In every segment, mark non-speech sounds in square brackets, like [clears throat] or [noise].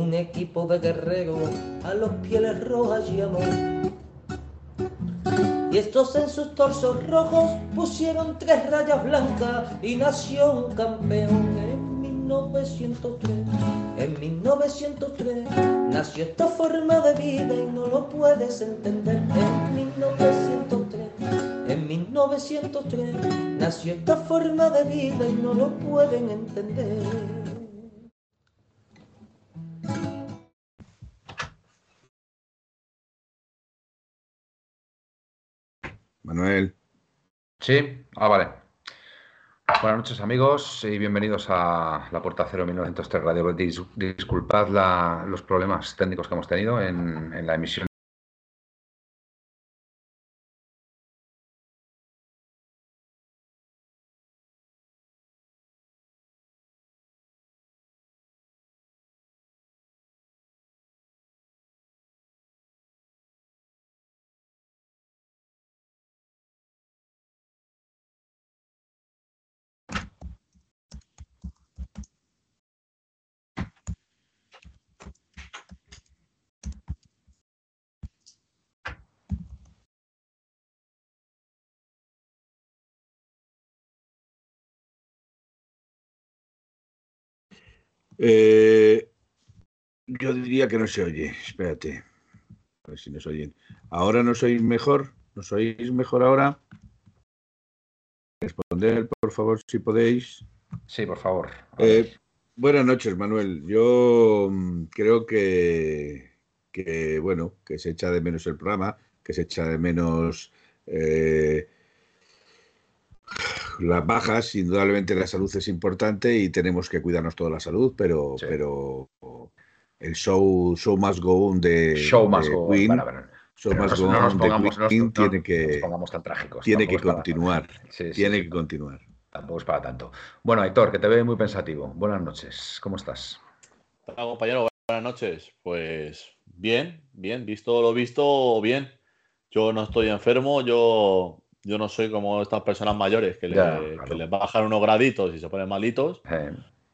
un equipo de guerreros a los pieles rojas amor. Y estos en sus torsos rojos pusieron tres rayas blancas y nació un campeón en 1903. En 1903 nació esta forma de vida y no lo puedes entender. En 1903, en 1903 nació esta forma de vida y no lo pueden entender. Manuel. Sí, ah, vale. Buenas noches amigos y bienvenidos a La Puerta Cero 1903 Radio. disculpad los problemas técnicos que hemos tenido en, en la emisión Eh, yo diría que no se oye. Espérate. A ver si nos oyen. ¿Ahora nos oís mejor? ¿Nos oís mejor ahora? Responder, por favor, si podéis. Sí, por favor. Eh, buenas noches, Manuel. Yo mm, creo que, que, bueno, que se echa de menos el programa, que se echa de menos eh, las bajas, indudablemente la salud es importante y tenemos que cuidarnos toda la salud, pero, pero el show, show must go on de, show must go Queen, show must go on de Queen tiene que, tan trágicos, tiene que continuar, tiene que continuar. Tampoco es para tanto. Bueno, Héctor, que te veo muy pensativo. Buenas noches, ¿cómo estás? Hola, compañero, buenas noches. Pues bien, bien, visto lo visto, bien. Yo no estoy enfermo, yo yo no soy como estas personas mayores que, les bajan unos graditos y se ponen malitos.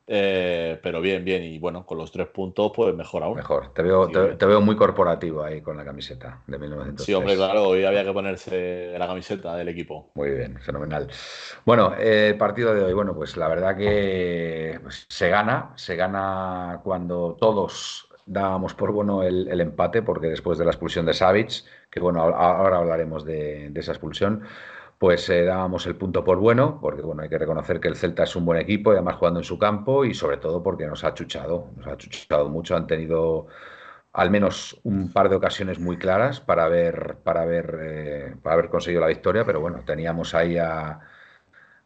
Eh, pero bien, bien. Y bueno, con los tres puntos, pues mejor aún. Mejor. Te veo, te, veo muy corporativo ahí con la camiseta de 1903. Sí, hombre, claro. Hoy había que ponerse la camiseta del equipo. Muy bien, fenomenal. Bueno, el partido de hoy, bueno, pues la verdad que pues, se gana. Se gana cuando todos dábamos por bueno el, empate, porque después de la expulsión de Savic, que bueno, ahora hablaremos de, esa expulsión, pues eh, dábamos el punto por bueno, porque bueno, hay que reconocer que el Celta es un buen equipo, y además jugando en su campo, y sobre todo porque nos ha chuchado, nos ha chuchado mucho, han tenido al menos un par de ocasiones muy claras para haber, para haber, eh, para haber conseguido la victoria, pero bueno, teníamos ahí a,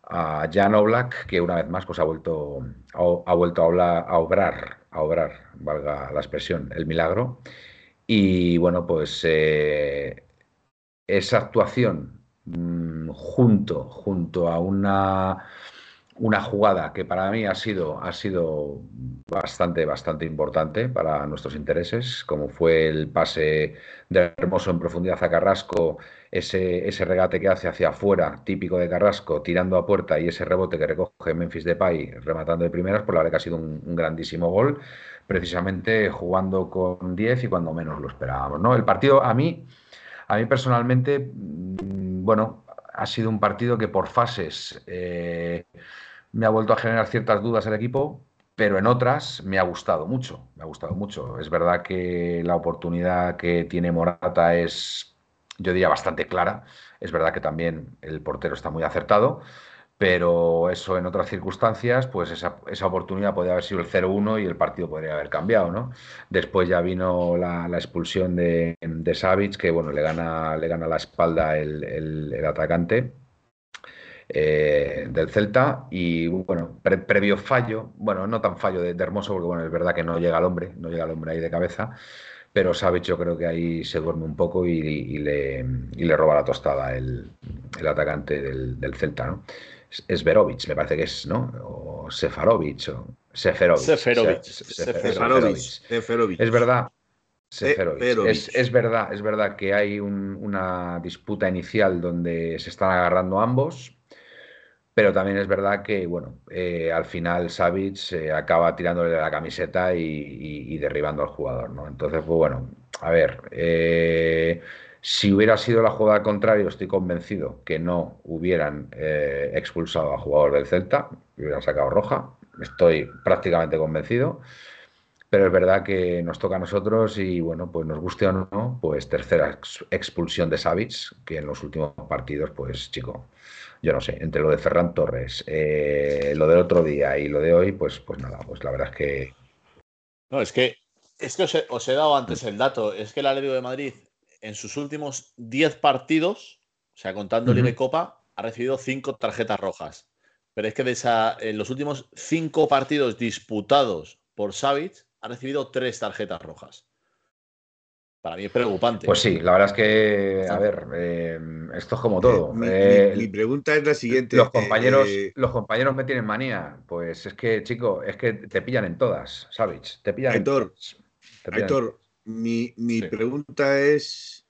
a Jan Oblak, que una vez más pues, ha, vuelto, ha, vuelto a obrar a obrar, valga la expresión, el milagro. Y bueno, pues eh, esa actuación mm, junto, junto a una, una jugada que para mí ha sido, ha sido bastante, bastante importante para nuestros intereses, como fue el pase de Hermoso en profundidad a Carrasco ese, ese regate que hace hacia afuera, típico de Carrasco, tirando a puerta y ese rebote que recoge Memphis Depay rematando de primeras, pues la verdad que ha sido un, grandísimo gol, precisamente jugando con 10 y cuando menos lo esperábamos. ¿no? El partido a mí, a mí personalmente, mm, bueno, ha sido un partido que por fases eh, me ha vuelto a generar ciertas dudas el equipo, pero en otras me ha gustado mucho, me ha gustado mucho. Es verdad que la oportunidad que tiene Morata es yo diría bastante clara. Es verdad que también el portero está muy acertado, pero eso en otras circunstancias, pues esa, oportunidad podría haber sido el 0-1 y el partido podría haber cambiado, ¿no? Después ya vino la, expulsión de, de Savic, que bueno, le gana, le gana la espalda el, atacante. Eh, del Celta y bueno, previo fallo, bueno, no tan fallo de, de, Hermoso porque bueno, es verdad que no llega el hombre, no llega el hombre ahí de cabeza, pero Savic yo creo que ahí se duerme un poco y, le, le, roba la tostada el, atacante del, Celta, ¿no? Es Verovic, me parece que es, ¿no? O Sefarovic, o Seferovic. Seferovic. Seferovic. Es verdad. Es, es, verdad, es verdad que hay una disputa inicial donde se están agarrando ambos, Pero también es verdad que, bueno, eh, al final Savic acaba tirándole la camiseta y, derribando al jugador, ¿no? Entonces, pues bueno, a ver, eh, si hubiera sido la jugada al contrario, estoy convencido que no hubieran eh, expulsado al jugador del Celta, hubieran sacado roja, estoy prácticamente convencido. Pero es verdad que nos toca a nosotros y, bueno, pues nos guste o no, pues tercera expulsión de Savic, que en los últimos partidos, pues chico, yo no sé, entre lo de Ferran Torres, eh, lo del otro día y lo de hoy, pues, pues nada, pues la verdad es que. No, es que, es que os, he, dado antes el dato. Es que el Atlético de Madrid, en sus últimos 10 partidos, o sea, contando Liga y Copa, ha recibido 5 tarjetas rojas. Pero es que de esa, en los últimos 5 partidos disputados por Savic, ha recibido 3 tarjetas rojas. Para mí es preocupante. Pues sí, la verdad es que, a ver, eh, esto es como eh, todo. mi, eh, pregunta es la siguiente. Los compañeros, los compañeros me tienen manía. Pues es que, chico, es que te pillan en todas, ¿sabes? Te pillan en todas. Aitor, mi, pregunta es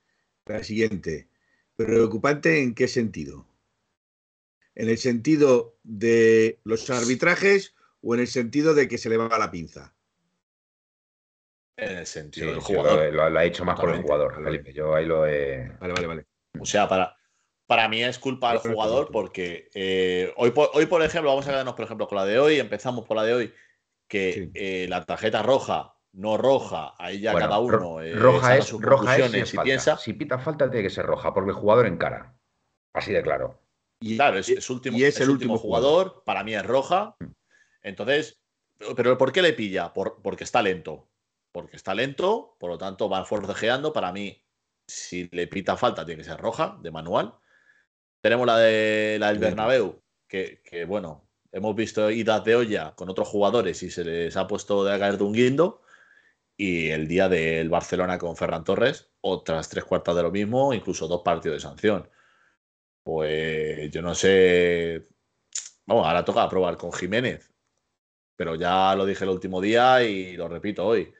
la siguiente. ¿Preocupante en qué sentido? ¿En el sentido de los arbitrajes o en el sentido de que se le va la pinza? En el sentido del jugador. lo, ha hecho más por el jugador, Felipe. Yo ahí lo he. Vale, vale, vale. O sea, para, para mí es culpa del jugador porque eh, hoy, por, hoy, por ejemplo, vamos a quedarnos, por ejemplo, con la de hoy. Empezamos por la de hoy, que eh, la tarjeta roja, no roja, ahí ya cada uno. Eh, roja es, roja es si, piensa. Si pita falta, tiene que ser roja, porque el jugador encara. Así de claro. Y, claro, es, último, y es, el último jugador, para mí es roja. Mm. Entonces, ¿pero por qué le pilla? Por, porque está lento porque está lento, por lo tanto va forcejeando. Para mí, si le pita falta, tiene que ser roja, de manual. Tenemos la, de, la del Bernabéu, que, bueno, hemos visto idas de olla con otros jugadores y se les ha puesto de caer de un guindo. Y el día del Barcelona con Ferran Torres, otras tres cuartas de lo mismo, incluso dos partidos de sanción. Pues yo no sé. Vamos, ahora toca probar con Jiménez. Pero ya lo dije el último día y lo repito hoy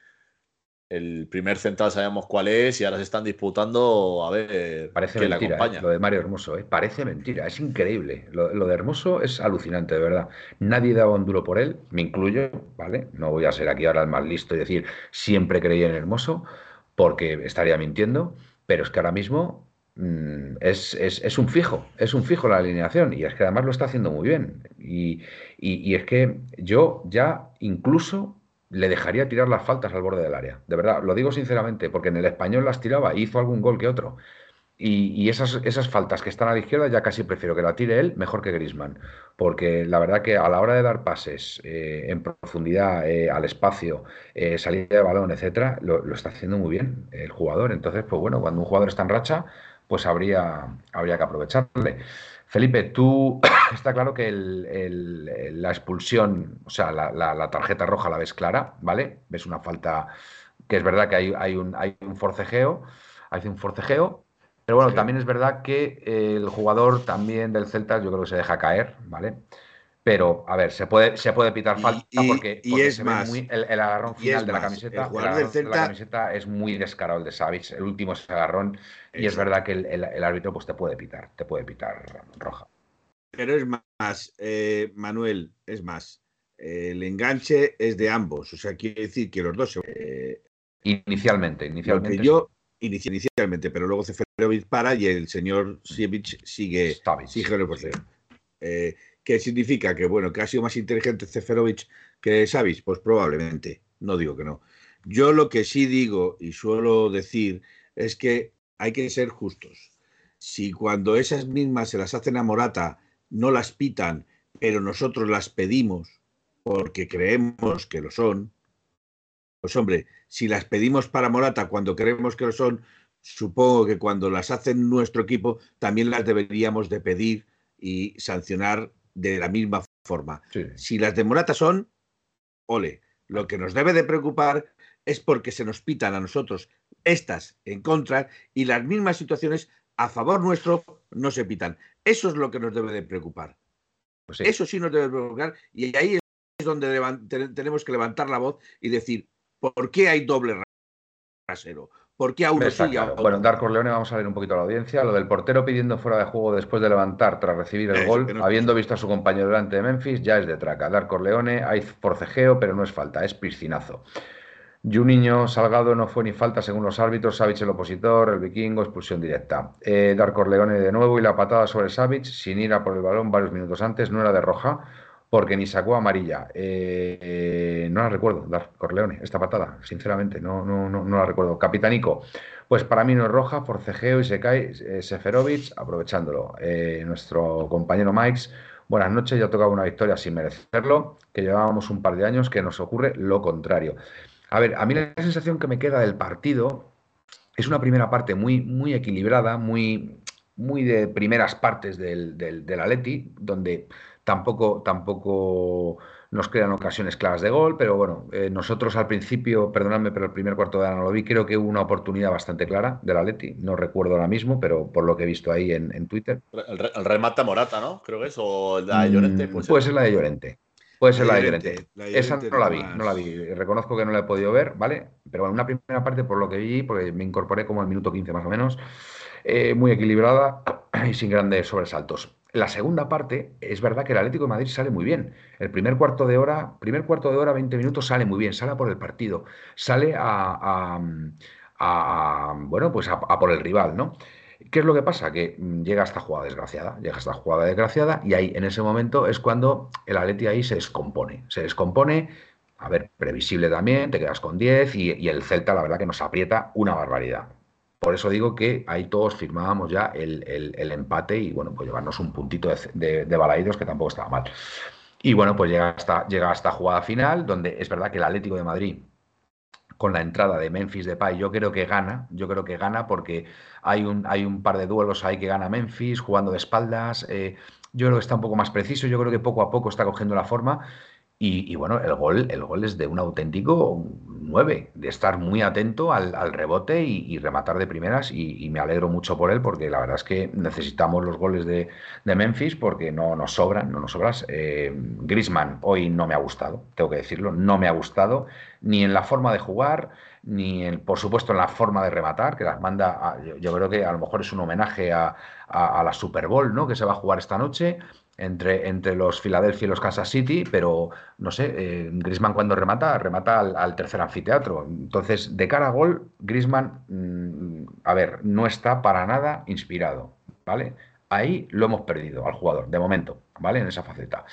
el primer central sabemos cuál es y ahora se están disputando a ver Parece quién mentira, acompaña. ¿eh? lo de Mario Hermoso, ¿eh? parece mentira, es increíble. Lo, de Hermoso es alucinante, de verdad. Nadie daba un duro por él, me incluyo, ¿vale? No voy a ser aquí ahora el más listo y decir siempre creí en Hermoso, porque estaría mintiendo, pero es que ahora mismo mm, es, es, un fijo, es un fijo la alineación y es que además lo está haciendo muy bien. y, y es que yo ya incluso le dejaría tirar las faltas al borde del área. De verdad, lo digo sinceramente, porque en el español las tiraba, hizo algún gol que otro. Y, esas, esas, faltas que están a la izquierda ya casi prefiero que la tire él mejor que Grisman. Porque la verdad que a la hora de dar pases eh, en profundidad eh, al espacio, eh, salida de balón, etcétera, lo, lo, está haciendo muy bien el jugador. Entonces, pues bueno, cuando un jugador está en racha, pues habría, habría que aprovecharle. Felipe, tú [clears throat] está claro que la expulsión, o sea, la, tarjeta roja la ves clara, ¿vale? Ves una falta que es verdad que hay, un, hay un forcejeo, hay un forcejeo, pero bueno, también es verdad que el jugador también del Celta yo creo que se deja caer, ¿vale? Pero, a ver, se puede, se puede pitar falta porque, es más, muy, el, agarrón final de la camiseta. El la camiseta es muy descarado el de Savic, el último es agarrón. Y es verdad que el, árbitro pues, te puede pitar, te puede pitar roja. Pero es más, eh, Manuel, es más, el enganche es de ambos. O sea, quiere decir que los dos se. inicialmente, inicialmente. yo, inicialmente, pero luego Ceferovic para y el señor Sievich sigue, sigue el ¿Qué significa? Que bueno, que ha sido más inteligente Ceferovic que Savic, pues probablemente, no digo que no. Yo lo que sí digo y suelo decir es que hay que ser justos. Si cuando esas mismas se las hacen a Morata no las pitan, pero nosotros las pedimos porque creemos que lo son, pues hombre, si las pedimos para Morata cuando creemos que lo son, supongo que cuando las hacen nuestro equipo también las deberíamos de pedir y sancionar de la misma forma. Si las de Morata son, ole, lo que nos debe de preocupar es porque se nos pitan a nosotros estas en contra y las mismas situaciones a favor nuestro no se pitan. Eso es lo que nos debe de preocupar. Pues Eso sí nos debe preocupar y ahí es donde tenemos que levantar la voz y decir, ¿por qué hay doble rasero? ¿Por qué a uno sí Bueno, Darko Leone, vamos a ver un poquito a la audiencia. Lo del portero pidiendo fuera de juego después de levantar tras recibir el gol, habiendo visto a su compañero delante de Memphis, ya es de traca. Darko Leone, hay forcejeo, pero no es falta, es piscinazo. Niño Salgado no fue ni falta según los árbitros, Savic el opositor, el vikingo, expulsión directa. Eh, Darko Leone de nuevo y la patada sobre Savic sin ir a por el balón varios minutos antes, no era de roja porque ni sacó amarilla. Eh, no la recuerdo, Dar Corleone, esta patada, sinceramente, no, no, no, no, la recuerdo. Capitanico, pues para mí no es roja, forcejeo y se cae eh, Seferovic, aprovechándolo. Eh, nuestro compañero Mike, buenas noches, ya tocaba una victoria sin merecerlo, que llevábamos un par de años que nos ocurre lo contrario. A ver, a mí la sensación que me queda del partido es una primera parte muy, muy equilibrada, muy, muy de primeras partes del, del, del Atleti, donde Tampoco, tampoco nos crean ocasiones claras de gol, pero bueno, eh, nosotros al principio, perdonadme, pero el primer cuarto de no lo vi, creo que hubo una oportunidad bastante clara de la Leti, no recuerdo ahora mismo, pero por lo que he visto ahí en, Twitter. El, el, remata Morata, ¿no? Creo que es, o la de Llorente. Puede, puede ser la de Llorente. Puede ser la, de Llorente. Esa no la vi, no la vi. Reconozco que no la he podido ver, ¿vale? Pero en una primera parte, por lo que vi, porque me incorporé como al minuto 15 más o menos, eh, muy equilibrada [clears throat] y sin grandes sobresaltos. La segunda parte, es verdad que el Atlético de Madrid sale muy bien. El primer cuarto de hora, primer cuarto de hora, 20 minutos, sale muy bien, sale a por el partido, sale a, bueno, pues a, por el rival, ¿no? ¿Qué es lo que pasa? Que mm, llega esta jugada desgraciada, llega esta jugada desgraciada y ahí en ese momento es cuando el Atleti ahí se descompone, se descompone, a ver, previsible también, te quedas con 10 y, y el Celta la verdad que nos aprieta una barbaridad. Por eso digo que ahí todos firmábamos ya el, empate y bueno, pues llevarnos un puntito de, de, que tampoco estaba mal. Y bueno, pues llega hasta, llega esta jugada final, donde es verdad que el Atlético de Madrid, con la entrada de Memphis de Depay, yo creo que gana, yo creo que gana porque hay un, hay un par de duelos ahí que gana Memphis, jugando de espaldas. Eh, yo creo que está un poco más preciso, yo creo que poco a poco está cogiendo la forma y, bueno, el gol, el gol es de un auténtico 9, de estar muy atento al, rebote y, rematar de primeras. Y, me alegro mucho por él, porque la verdad es que necesitamos los goles de, Memphis porque no nos sobran, no nos sobras. Eh, Grisman hoy no me ha gustado, tengo que decirlo, no me ha gustado, ni en la forma de jugar, ni en, por supuesto en la forma de rematar, que las manda, yo, creo que a lo mejor es un homenaje a, a la Super Bowl, ¿no? Que se va a jugar esta noche entre, entre los Philadelphia y los Kansas City, pero no sé, eh, Grisman cuando remata, remata al, tercer anfiteatro. Entonces, de cara a gol, Grisman, mm, a ver, no está para nada inspirado, ¿vale? Ahí lo hemos perdido al jugador, de momento, ¿vale? En esa faceta.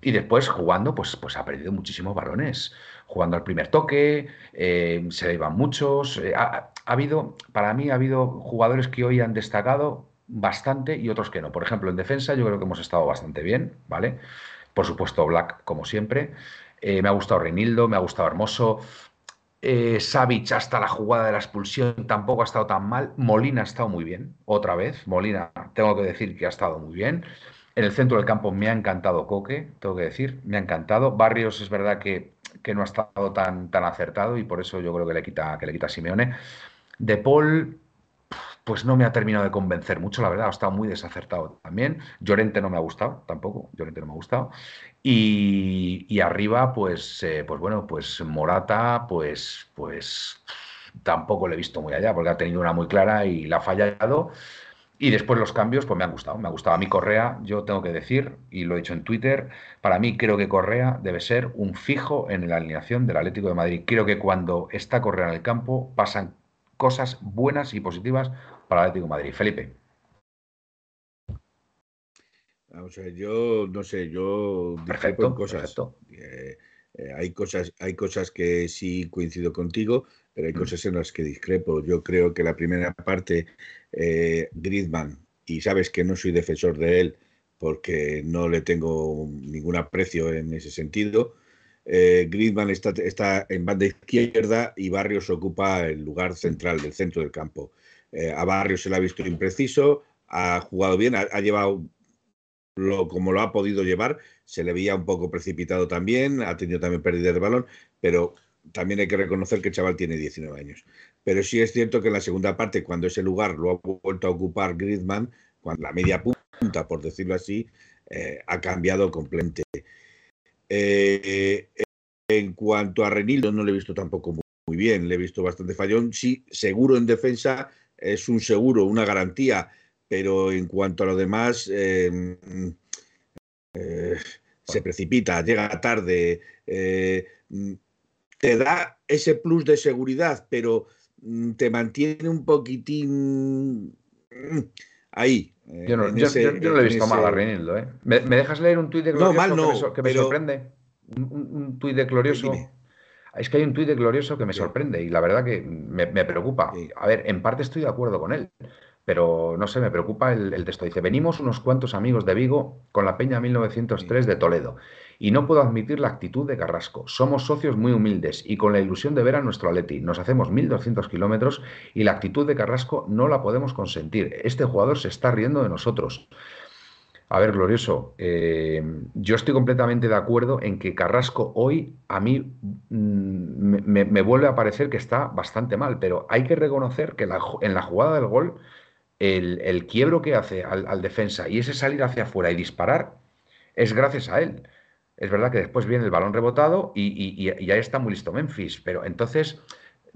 Y después jugando, pues, pues ha perdido muchísimos balones. Jugando al primer toque, eh, se le iban muchos. Eh, ha, habido, para mí, ha habido jugadores que hoy han destacado bastante y otros que no. Por ejemplo, en defensa yo creo que hemos estado bastante bien, ¿vale? Por supuesto, Black, como siempre. Eh, me ha gustado Reinildo, me ha gustado Hermoso. Eh, Savic hasta la jugada de la expulsión tampoco ha estado tan mal. Molina ha estado muy bien, otra vez. Molina, tengo que decir que ha estado muy bien. En el centro del campo me ha encantado Coque, tengo que decir, me ha encantado. Barrios es verdad que, que no ha estado tan, tan acertado y por eso yo creo que le quita, que le quita Simeone. De Paul, pues no me ha terminado de convencer mucho, la verdad, ha estado muy desacertado también. Llorente no me ha gustado, tampoco, Llorente no me ha gustado. Y, arriba, pues, eh, pues bueno, pues Morata, pues, pues tampoco le he visto muy allá, porque ha tenido una muy clara y la ha fallado. Y después los cambios, pues me han gustado. Me ha gustado a mí Correa, yo tengo que decir, y lo he dicho en Twitter, para mí creo que Correa debe ser un fijo en la alineación del Atlético de Madrid. Creo que cuando está Correa en el campo pasan cosas buenas y positivas para el Atlético de Madrid. Felipe. Vamos a ver, yo no sé, yo perfecto, cosas. Eh, eh, hay cosas, hay cosas que sí coincido contigo, pero hay mm. cosas en las que discrepo. Yo creo que la primera parte, eh, Griezmann, y sabes que no soy defensor de él porque no le tengo ningún aprecio en ese sentido. Eh, Griezmann está, está, en banda izquierda y Barrios ocupa el lugar central del centro del campo. Eh, a Barrios se le ha visto impreciso, ha jugado bien, ha, llevado lo, como lo ha podido llevar, se le veía un poco precipitado también, ha tenido también pérdida de balón, pero también hay que reconocer que el chaval tiene 19 años. Pero sí es cierto que en la segunda parte, cuando ese lugar lo ha vuelto a ocupar Griezmann, cuando la media punta, por decirlo así, eh, ha cambiado completamente. Eh, en cuanto a Renildo, no lo he visto tampoco muy bien, le he visto bastante fallón. Sí, seguro en defensa, es un seguro, una garantía, pero en cuanto a lo demás, em, eh, se precipita, llega tarde, eh, te da ese plus de seguridad, pero mm, te mantiene un poquitín mm, ahí. Eh, yo no, lo he visto mal a Reinildo. ¿eh? ¿Me, dejas leer un tuit de Glorioso que me, sorprende? Un, tuit de Glorioso. Es que hay un tuit de Glorioso que me sorprende y la verdad que me, preocupa. A ver, en parte estoy de acuerdo con él, pero no sé, me preocupa el, el, texto. Dice, venimos unos cuantos amigos de Vigo con la Peña 1903 de Toledo y no puedo admitir la actitud de Carrasco. Somos socios muy humildes y con la ilusión de ver a nuestro Atleti. Nos hacemos 1.200 kilómetros y la actitud de Carrasco no la podemos consentir. Este jugador se está riendo de nosotros. A ver, Glorioso, eh, yo estoy completamente de acuerdo en que Carrasco hoy a mí mm, me, vuelve a parecer que está bastante mal, pero hay que reconocer que en la jugada del gol, el, quiebro que hace al, defensa y ese salir hacia afuera y disparar es gracias a él. Es verdad que después viene el balón rebotado y, ahí está muy listo Memphis, pero entonces,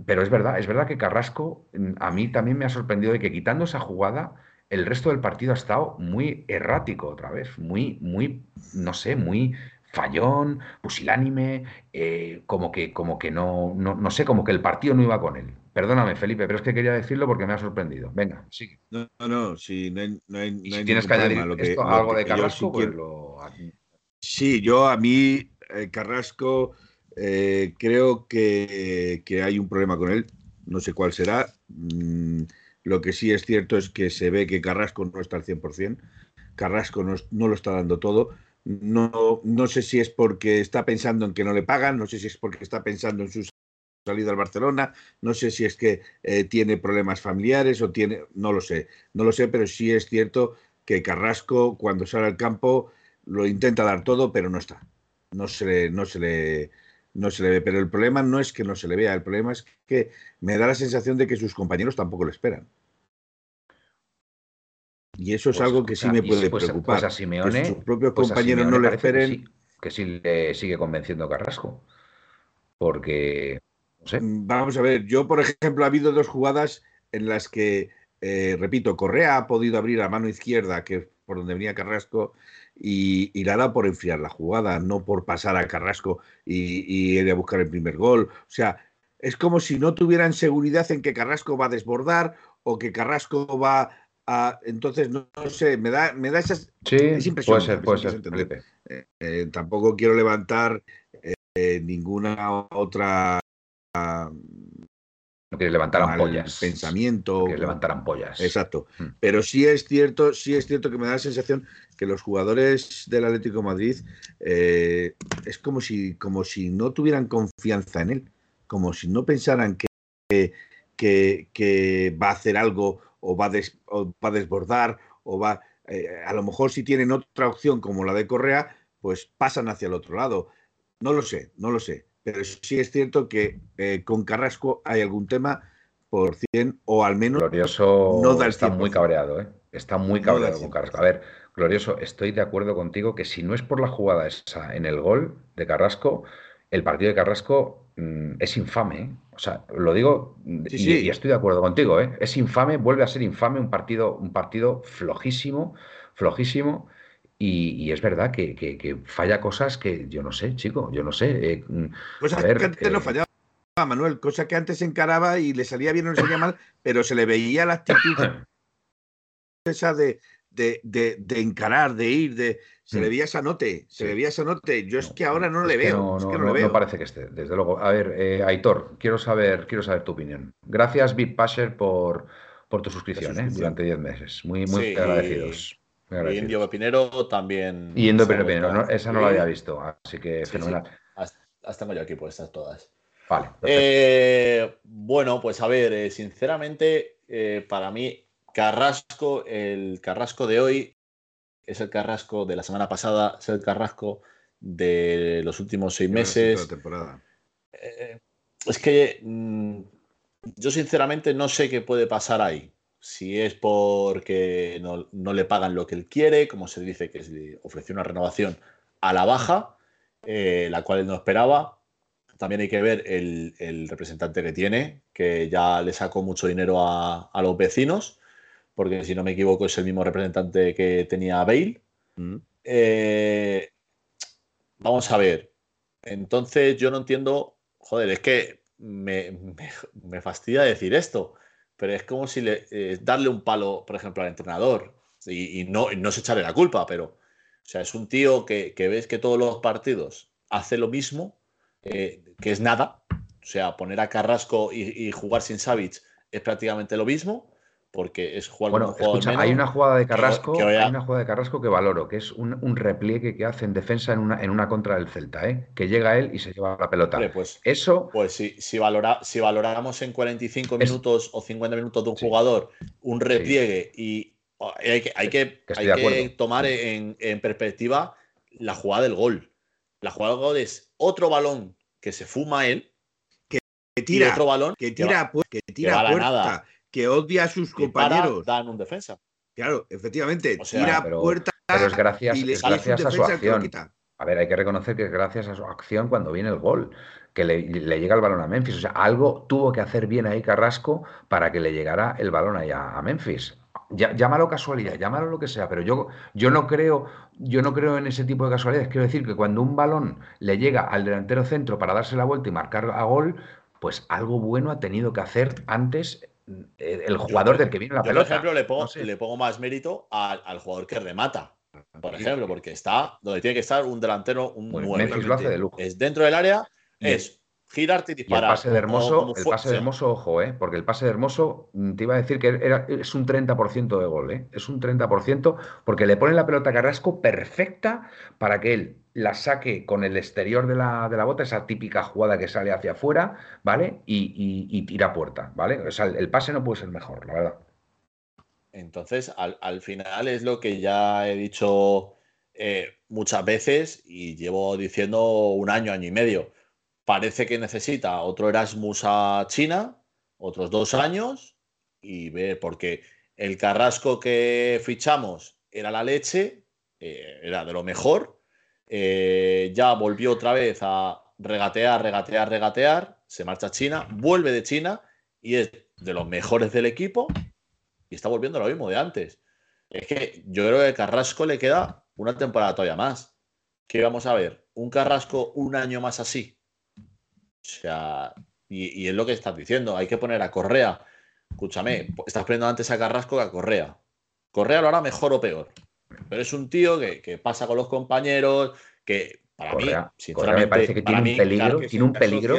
pero es verdad, es verdad que Carrasco mm, a mí también me ha sorprendido de que quitando esa jugada, el resto del partido ha estado muy errático otra vez, muy, muy, no sé, muy fallón, pusilánime, eh, como que, como que no, no, sé, como que el partido no iba con él. Perdóname, Felipe, pero es que quería decirlo porque me ha sorprendido. Venga, sigue. No, no, si no hay, si tienes que añadir algo de Carrasco, pues lo, Sí, yo a mí, eh, Carrasco, eh, creo que, hay un problema con él, no sé cuál será. Mm, lo que sí es cierto es que se ve que Carrasco no está al 100%, Carrasco no, lo está dando todo. No, no sé si es porque está pensando en que no le pagan, no sé si es porque está pensando en su salida al Barcelona, no sé si es que eh, tiene problemas familiares o tiene, no lo sé, no lo sé, pero sí es cierto que Carrasco cuando sale al campo lo intenta dar todo, pero no está. No se le, no se le, no se le ve. Pero el problema no es que no se le vea, el problema es que me da la sensación de que sus compañeros tampoco lo esperan. Y eso es pues, algo que sí me puede pues, preocupar. Pues a Simeone, que sus propios compañeros no le esperen. Que sí, le sigue convenciendo Carrasco. Porque. Mm, vamos a ver, yo, por ejemplo, ha habido dos jugadas en las que, eh, repito, Correa ha podido abrir a mano izquierda, que por donde venía Carrasco, y, y la por enfriar la jugada, no por pasar a Carrasco y, ir a buscar el primer gol. O sea, es como si no tuvieran seguridad en que Carrasco va a desbordar o que Carrasco va a. Entonces, no, sé, me da, me da esas. Sí, puede ser, puede ser. Eh, eh, tampoco quiero levantar eh, ninguna otra no quieres levantar ampollas. Pensamiento. No quieres levantar ampollas. Exacto. Hmm. Pero sí es cierto, sí es cierto que me da la sensación que los jugadores del Atlético Madrid es como si, como si no tuvieran confianza en él, como si no pensaran que, que, va a hacer algo o va, va a desbordar o va. Eh, a lo mejor si tienen otra opción como la de Correa, pues pasan hacia el otro lado. No lo sé, no lo sé pero sí es cierto que eh, con Carrasco hay algún tema por 100 o al menos Glorioso no está muy cabreado, ¿eh? Está muy cabreado con Carrasco. A ver, Glorioso, estoy de acuerdo contigo que si no es por la jugada esa en el gol de Carrasco, el partido de Carrasco mm, es infame. O sea, lo digo y, estoy de acuerdo contigo. ¿eh? Es infame, vuelve a ser infame un partido, un partido flojísimo, flojísimo. Y, es verdad que, falla cosas que yo no sé, chico, yo no sé. Eh, mm, que antes no eh, fallaba, Manuel, cosa que antes encaraba y le salía bien o le salía mal, pero se le veía la actitud [coughs] esa de, de, encarar, de ir, de se le mm. veía esa note, se le veía esa note. Yo es que ahora no le veo. No, no, no, parece que esté, desde luego. A ver, eh, Aitor, quiero saber, quiero saber tu opinión. Gracias, Big Pasher, por, por tu suscripción, ¿eh? durante 10 meses. Muy, muy agradecidos. Y Indio Pepinero también. Y Indio Pepinero, esa no la había visto, así que fenomenal. Las, tengo yo aquí puestas todas. Vale. Eh, bueno, pues a ver, eh, sinceramente, eh, para mí, Carrasco, el Carrasco de hoy es el Carrasco de la semana pasada, es el Carrasco de los últimos seis meses. es que mm, yo sinceramente no sé qué puede pasar ahí. Si es porque no, le pagan lo que él quiere, como se dice que le ofreció una renovación a la baja, eh, la cual él no esperaba, también hay que ver el, representante que tiene, que ya le sacó mucho dinero a, los vecinos, porque si no me equivoco es el mismo representante que tenía Bale. Mm. Eh, vamos a ver. Entonces yo no entiendo, joder, es que me, fastidia decir esto, pero es como si le, eh, darle un palo, por ejemplo, al entrenador y, no, no se echarle la culpa, pero, o sea, es un tío que, que ves que todos los partidos hace lo mismo, eh, que es nada. O sea, poner a Carrasco y, jugar sin Savic es prácticamente lo mismo, porque es jugar bueno, Hay una jugada de Carrasco, hay una jugada de Carrasco que valoro, que es un, repliegue que hace en defensa en una, en una contra del Celta, ¿eh? que llega él y se lleva la pelota. pues, Eso. Pues si, si, valora, si valoramos en 45 minutos o 50 minutos de un jugador un repliegue y hay que, hay que, tomar en, en perspectiva la jugada del gol. La jugada del gol es otro balón que se fuma él, que, tira otro balón, que tira, que, tira que puerta, que odia a sus compañeros. dan un defensa. Claro, efectivamente, tira puerta. Pero es gracias, a su acción. A ver, hay que reconocer que es gracias a su acción cuando viene el gol, que le, llega el balón a Memphis. O sea, algo tuvo que hacer bien ahí Carrasco para que le llegara el balón ahí a Memphis llámalo casualidad, llámalo lo que sea, pero yo, yo no creo, yo no creo en ese tipo de casualidades. Quiero decir que cuando un balón le llega al delantero centro para darse la vuelta y marcar a gol, pues algo bueno ha tenido que hacer antes el jugador del que viene la pelota. Por ejemplo, le pongo, le pongo más mérito al, jugador que remata. Por ejemplo, porque está donde tiene que estar un delantero, un Es dentro del área, es girarte y disparar. el pase de Hermoso, el pase de Hermoso, ojo, ¿eh? porque el pase de Hermoso mm, te iba a decir que era, es un 30% de gol, ¿eh? es un 30% porque le pone la pelota a Carrasco perfecta para que él la saque con el exterior de la, de la bota, esa típica jugada que sale hacia afuera, ¿vale? Y, tira puerta, ¿vale? O sea, el, pase no puede ser mejor, la verdad. Entonces, al, final es lo que ya he dicho eh, muchas veces y llevo diciendo un año, año y medio parece que necesita otro Erasmus a China, otros dos años, y ver, porque el Carrasco que fichamos era la leche, eh, era de lo mejor, eh, ya volvió otra vez a regatear, regatear, regatear, se marcha a China, vuelve de China y es de los mejores del equipo y está volviendo lo mismo de antes. Es que yo creo que Carrasco le queda una temporada todavía más. ¿Qué vamos a ver? ¿Un Carrasco un año más así? Sea, y, es lo que estás diciendo, hay que poner a Correa. Escúchame, estás poniendo antes a Carrasco que a Correa. Correa lo hará mejor o peor. Pero es un tío que, pasa con los compañeros, que para mí, sinceramente, me parece que tiene un peligro, tiene un peligro,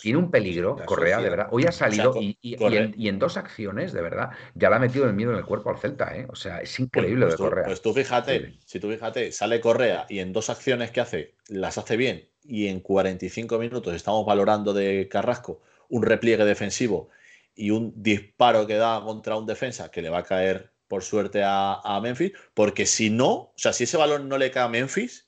tiene un peligro, Correa, de verdad. Hoy ha salido y, en, dos acciones, de verdad, ya le ha metido el miedo en el cuerpo al Celta, ¿eh? O sea, es increíble pues de Correa. Pues tú fíjate, si tú fíjate, sale Correa y en dos acciones que hace, las hace bien y en 45 minutos estamos valorando de Carrasco un repliegue defensivo y un disparo que da contra un defensa que le va a caer por suerte a, Memphis, porque si no, o sea, si ese balón no le cae a Memphis,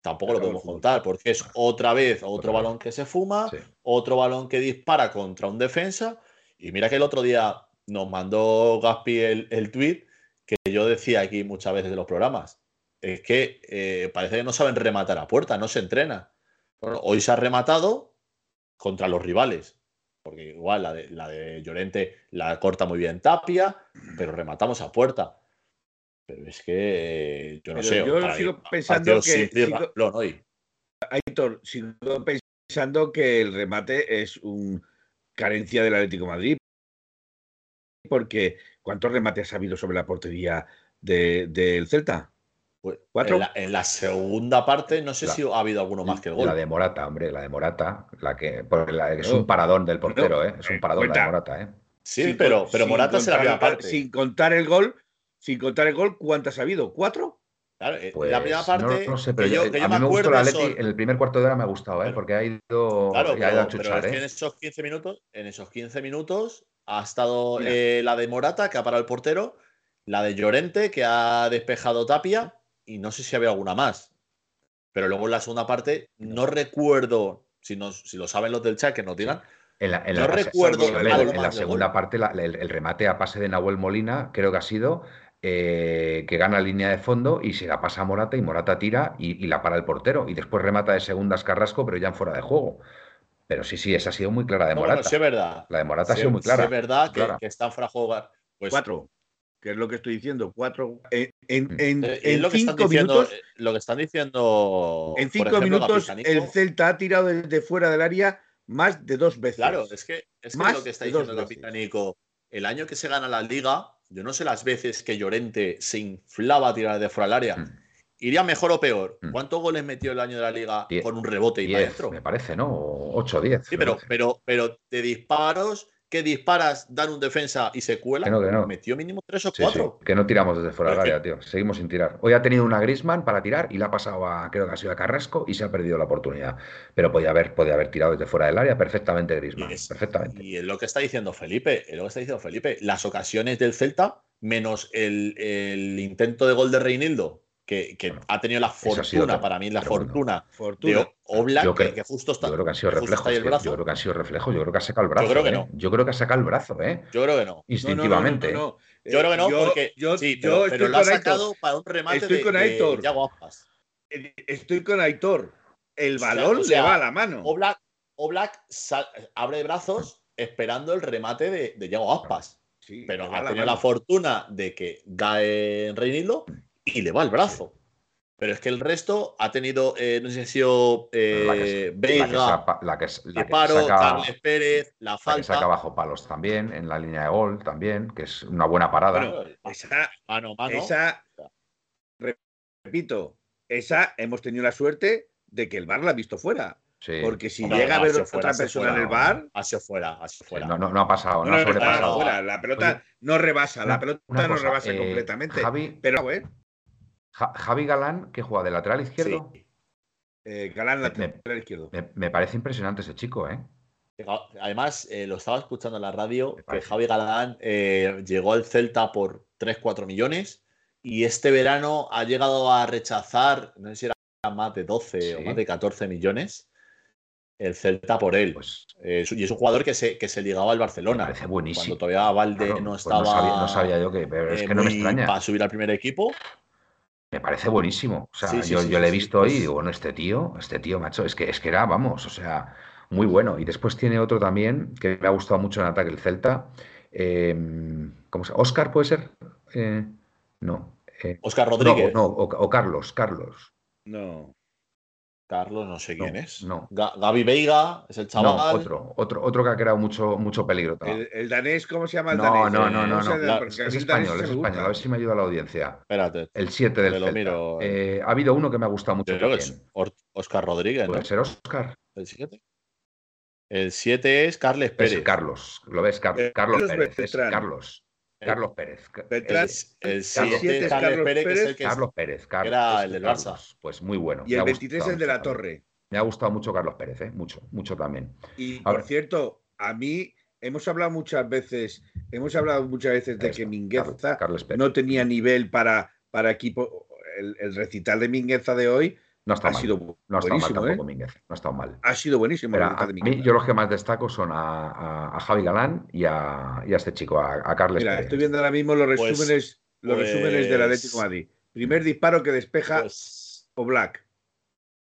tampoco lo podemos contar, porque es otra vez otro balón que se fuma, otro balón que dispara contra un defensa, y mira que el otro día nos mandó Gaspi el, el tweet que yo decía aquí muchas veces en los programas. Es que eh, parece que no saben rematar a puerta, no se entrena. hoy se ha rematado contra los rivales, porque igual la de, la de Llorente la corta muy bien Tapia, pero rematamos a puerta. Pero es que eh, yo no sé. Yo sigo pensando que. Sigo, sigo pensando que el remate es una carencia del Atlético Madrid. Porque ¿cuántos remates ha habido sobre la portería del Celta? Pues, en, la, segunda parte, no sé si ha habido alguno más que el gol. La de Morata, hombre, la de Morata, la que, es un paradón del portero, ¿eh? Es un paradón la de Morata, ¿eh? Sí, pero, pero Morata es la primera parte. Sin contar el gol, sin contar el gol, ¿cuántas ha habido? ¿Cuatro? Claro, eh, pues, la primera parte. No, sé, pero yo, a mí me, gustó la Leti, en el primer cuarto de hora me ha gustado, ¿eh? porque ha ido, claro, pero, a chuchar, ¿eh? en esos 15 minutos, en esos 15 minutos ha estado eh, la de Morata, que ha parado el portero, la de Llorente, que ha despejado Tapia, y no sé si había alguna más. Pero luego en la segunda parte, no recuerdo, si, si lo saben los del chat, que nos digan. En la, no recuerdo. En, la segunda parte, el, remate a pase de Nahuel Molina, creo que ha sido eh, que gana línea de fondo y se la pasa a Morata y Morata tira y, la para el portero y después remata de segundas Carrasco, pero ya en fuera de juego. Pero sí, sí, esa ha sido muy clara de Morata. sí es verdad. La de Morata ha sido muy clara. Sí es verdad que, que, está fuera de juego. Pues, Cuatro que es lo que estoy diciendo, cuatro en, en, mm. eh, lo cinco minutos. Eh, lo que están diciendo. En cinco minutos, el Celta ha tirado desde fuera del área más de dos veces. Claro, es que, es que lo que está diciendo Capitanico. El año que se gana la liga, yo no sé las veces que Llorente se inflaba a tirar de fuera del área. Mm. ¿Iría mejor o peor? Mm. ¿Cuántos goles metió el año de la liga con un rebote y para adentro? Me parece, ¿no? 8 o 10. Sí, pero, pero, pero de disparos que disparas, dan un defensa y se cuela. Metió mínimo tres o cuatro. Que no tiramos desde fuera del área, tío. Seguimos sin tirar. Hoy ha tenido una Grisman para tirar y la ha pasado a, creo que ha sido a Carrasco y se ha perdido la oportunidad. Pero podía haber, podía haber tirado desde fuera del área perfectamente Grisman. perfectamente. Y es lo que está diciendo Felipe, es lo que está diciendo Felipe. Las ocasiones del Celta, menos el, el intento de gol de Reinildo, que, ha tenido la fortuna, para mí la fortuna, fortuna, de Oblak, que, justo está. Yo creo que ha sido reflejo. Yo creo que ha sido reflejo. Yo creo que ha sacado el brazo. Yo creo que ¿eh? no. Yo creo que ha sacado el brazo, ¿eh? Yo creo que no. Instintivamente. yo creo que no, porque. Yo, sí, pero, lo ha sacado para un remate estoy de, con Aitor. Eh, estoy con Aitor. El balón le va a la mano. Oblak, Oblak abre brazos esperando el remate de, de Yago Aspas. Sí, pero ha tenido la, fortuna de que cae en Reinildo y le va el brazo. Pero es que el resto ha tenido, eh, no sé si ha sido eh, Vega, la que, Paro, Carles Pérez, la falta. La que saca bajo palos también, en la línea de gol también, que es una buena parada. esa, mano, mano. esa, repito, esa hemos tenido la suerte de que el bar la ha visto fuera. Porque si llega a ver otra persona en el bar. Hacia fuera, hacia fuera. no, no, ha pasado, no, ha sobrepasado. la pelota no rebasa, la pelota no rebasa eh, completamente. Javi, pero, eh, Javi Galán, que juega de lateral izquierdo. Eh, Galán, lateral izquierdo. Me, parece impresionante ese chico, ¿eh? Además, eh, lo estaba escuchando en la radio, que Javi Galán eh, llegó al Celta por 3-4 millones y este verano ha llegado a rechazar, no sé si era más de 12 o más de 14 millones, el Celta por él. Pues, y es un jugador que se, que se ligaba al Barcelona. Me parece buenísimo. Cuando todavía Valde no pues estaba. no, sabía, yo que, pero es que no me extraña. Para subir al primer equipo. Me parece buenísimo. O sea, yo, yo le he visto hoy y digo, bueno, este tío, este tío, macho, es que, es que era, vamos, o sea, muy bueno. Y después tiene otro también que me ha gustado mucho en ataque, el Celta. Em, ¿Cómo se? ¿Oscar puede ser? Eh, no. Oscar eh, Rodríguez. No, o, Carlos, Carlos. No. Carlos, no sé quién es. No. Gaby Veiga, es el chaval. No, otro, otro, otro que ha creado mucho, mucho peligro. El, danés, ¿cómo se llama el danés? No, no, no, no. es español, es español. A ver si me ayuda la audiencia. Espérate. El 7 del Celta. Eh, ha habido uno que me ha gustado mucho. Creo que es Oscar Rodríguez. ¿Puede ser Oscar? ¿El 7? El 7 es Carles Pérez. Es Carlos, lo ves, Carlos, Carlos Pérez. Es Carlos. Carlos Pérez. el 7 es Carlos Pérez, Carlos Pérez, Carlos, era el del Barça. Pues muy bueno. Y el 23 es el de la Torre. Me ha gustado mucho Carlos Pérez, ¿eh? mucho, mucho también. Y por cierto, a mí hemos hablado muchas veces, hemos hablado muchas veces de que Mingueza no tenía nivel para, para equipo. El, recital de Mingueza de hoy no ha sido no buenísimo, mal tampoco, ¿eh? No ha estado mal. Ha sido buenísimo. a mí, yo los que más destaco son a, Javi Galán y a, este chico, a, Carles Mira, estoy viendo ahora mismo los pues, resúmenes, los resúmenes del Atlético de Madrid. Primer disparo que despeja pues o Black.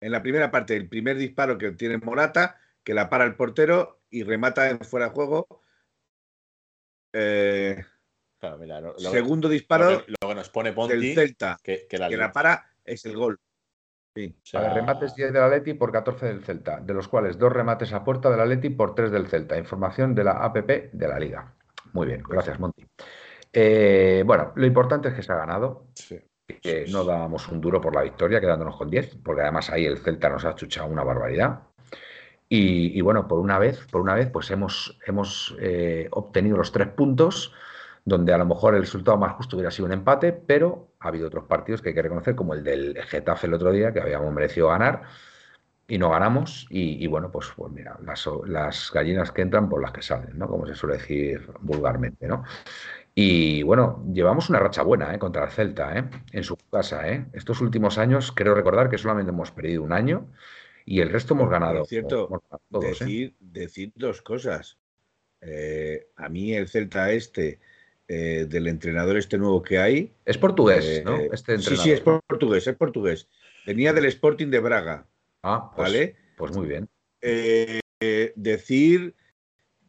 En la primera parte, el primer disparo que tiene Morata, que la para el portero y remata en fuera de juego. Eh, segundo disparo lo que, nos pone Ponti, del Celta, que, la para es el gol. Sí. remates 10 del Atleti por 14 del Celta, de los cuales dos remates a puerta del Atleti por 3 del Celta. Información de la APP de la Liga. Muy bien, gracias Monti. Eh, bueno, lo importante es que se ha ganado. Que no dábamos un duro por la victoria, quedándonos con 10, porque además ahí el Celta nos ha chuchado una barbaridad. Y, bueno, por una vez, por una vez, pues hemos, hemos eh, obtenido los tres puntos donde a lo mejor el resultado más justo hubiera sido un empate, pero ha habido otros partidos que hay que reconocer, como el del Getafe el otro día, que habíamos merecido ganar y no ganamos. Y, bueno, pues, pues mira, las, gallinas que entran por las que salen, ¿no? Como se suele decir vulgarmente, ¿no? Y bueno, llevamos una racha buena ¿eh? contra el Celta, ¿eh? en su casa. ¿eh? Estos últimos años, creo recordar que solamente hemos perdido un año y el resto hemos ganado. Es cierto, ¿eh? decir, decir, dos cosas. Eh, a mí el Celta este eh, del entrenador este nuevo que hay. Es portugués, ¿no? Este sí, sí, es portugués, es portugués. Venía del Sporting de Braga. Ah, pues, ¿vale? Pues muy bien. decir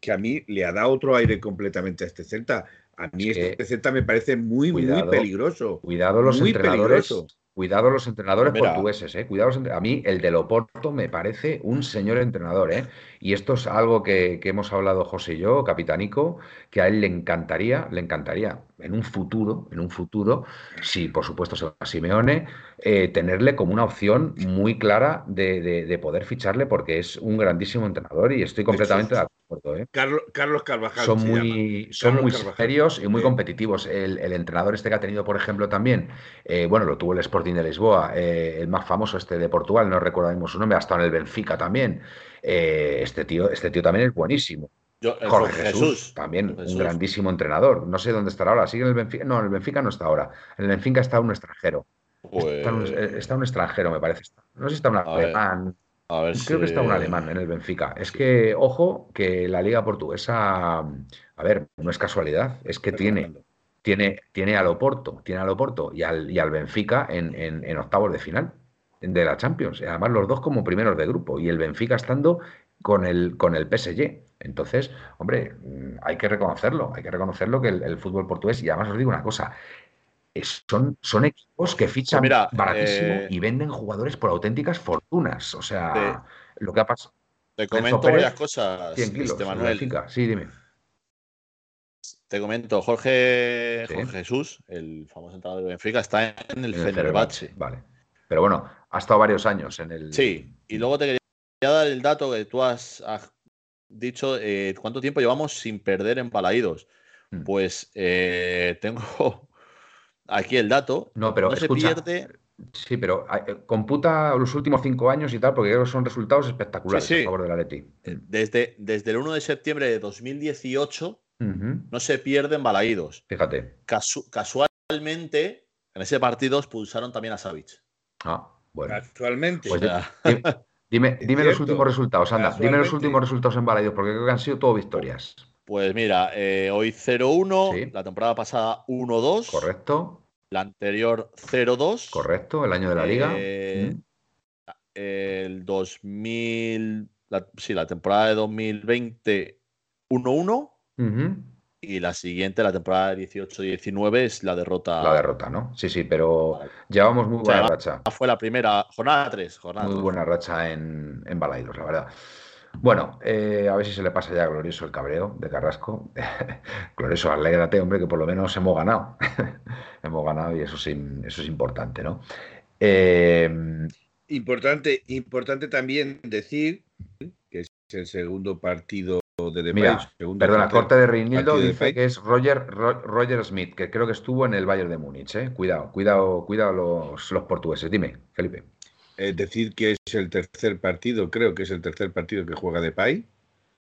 que a mí le ha dado otro aire completamente a este Celta. A mí este Celta me parece muy, muy peligroso. Cuidado los entrenadores. Cuidado los entrenadores portugueses, ¿eh? Cuidado a mí el de Loporto me parece un señor entrenador, ¿eh? Y esto es algo que, hemos hablado José y yo, Capitánico, que a él le encantaría, le encantaría en un futuro, en un futuro, si por supuesto se va a Simeone, eh, tenerle como una opción muy clara de, poder ficharle porque es un grandísimo entrenador y estoy completamente de acuerdo. ¿eh? Carlos, Carlos Carvajal. Son muy, son muy serios y muy competitivos. El, entrenador este que ha tenido, por ejemplo, también, eh, bueno, lo tuvo el Sporting de Lisboa, el más famoso este de Portugal, no recuerdo su nombre, hasta en el Benfica también. este, tío, este tío también es buenísimo. Jorge, Jesús, también un grandísimo entrenador. No sé dónde estará ahora. ¿Sigue en el Benfica? No, en el Benfica no está ahora. En el Benfica está un extranjero. Está, un, pues extranjero, me parece. No sé si está un alemán. Creo que está un alemán en el Benfica. Es que, ojo, que la liga portuguesa, a ver, no es casualidad, es que tiene, tiene, tiene al Oporto, tiene al Oporto y al, y al Benfica en, en octavos de final de la Champions. Además, los dos como primeros de grupo y el Benfica estando con el, con el PSG. Entonces, hombre, mm, hay que reconocerlo, hay que reconocerlo que el, fútbol portugués, y además os digo una cosa, son, son equipos que fichan pues baratísimo eh, y venden jugadores por auténticas fortunas. O sea, lo que ha pasado. Te comento varias cosas, Manuel. Sí, dime. Te comento, Jorge, Jesús, el famoso entrenador de Benfica, está en el, Fenerbahce. Vale. Pero bueno, ha estado varios años en el. Sí, y luego te quería dar el dato que tú has, dicho eh, cuánto tiempo llevamos sin perder en Balaídos. Hmm. Pues eh, tengo [laughs] aquí el dato. No, pero se pierde. Sí, pero eh, computa los últimos cinco años y tal, porque creo que son resultados espectaculares a favor de la Leti. Desde, desde el 1 de septiembre de 2018 no se pierden balaídos. Fíjate. casualmente, en ese partido expulsaron también a Savic. Ah, bueno. Casualmente. Pues Dime, [laughs] dime los últimos resultados, anda. Dime los últimos resultados en Balaidos, porque creo que han sido todo victorias. Pues mira, eh, hoy 0-1, la temporada pasada 1-2. Correcto. La anterior 0-2. Correcto, el año de la liga. Eh, el 2000, sí, la temporada de 2020 1-1. Y la siguiente, la temporada 18-19, es la derrota. La derrota, ¿no? Sí, sí, pero llevamos muy buena racha. Fue la primera, jornada 3. Jornada muy buena racha en, en Balaidos, la verdad. Bueno, eh, a ver si se le pasa ya a Glorioso el cabreo de Carrasco. [laughs] Glorioso, alégrate, hombre, que por lo menos hemos ganado. [laughs] hemos ganado y eso, sí, eso es importante, ¿no? Eh, importante, importante también decir que es el segundo partido de Mira, perdona, corte de Reinildo dice que es Roger, Roger Smith, que creo que estuvo en el Bayern de Múnich. ¿eh? Cuidado, cuidado, cuidado los, los portugueses. Dime, Felipe. Es decir, que es el tercer partido, creo que es el tercer partido que juega de Pay.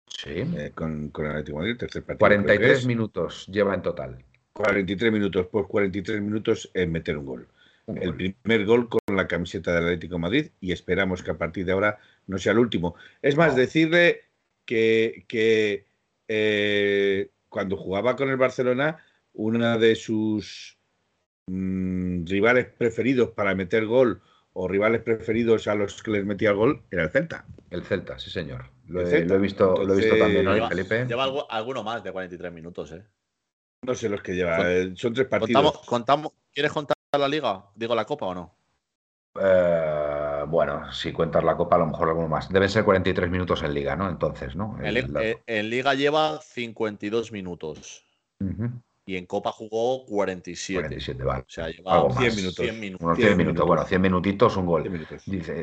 Sí. Eh, con, con, el Atlético Madrid, tercer partido. 43 minutos lleva en total. 43 minutos, pues 43 minutos en meter un gol. el primer gol con la camiseta del Atlético Madrid y esperamos que a partir de ahora no sea el último. Es más, decirle que, eh, cuando jugaba con el Barcelona, una de sus mm, rivales preferidos para meter gol o rivales preferidos a los que les metía el gol era el Celta. El Celta, sí, señor. Lo, he, visto, lo he visto también hoy, Felipe. Lleva alguno más de 43 minutos, ¿eh? No sé los que lleva. Eh, son tres partidos. Contamos, ¿Quieres contar la liga? Digo, la copa o no? Eh bueno, si cuentas la Copa, a lo mejor alguno más. Deben ser 43 minutos en Liga, ¿no? Entonces, ¿no? En, Liga lleva 52 minutos. Y en Copa jugó 47. 47, vale. O sea, lleva 100 minutos. 100 minutos. Unos 100, minutos. Bueno, 100 minutitos, un gol.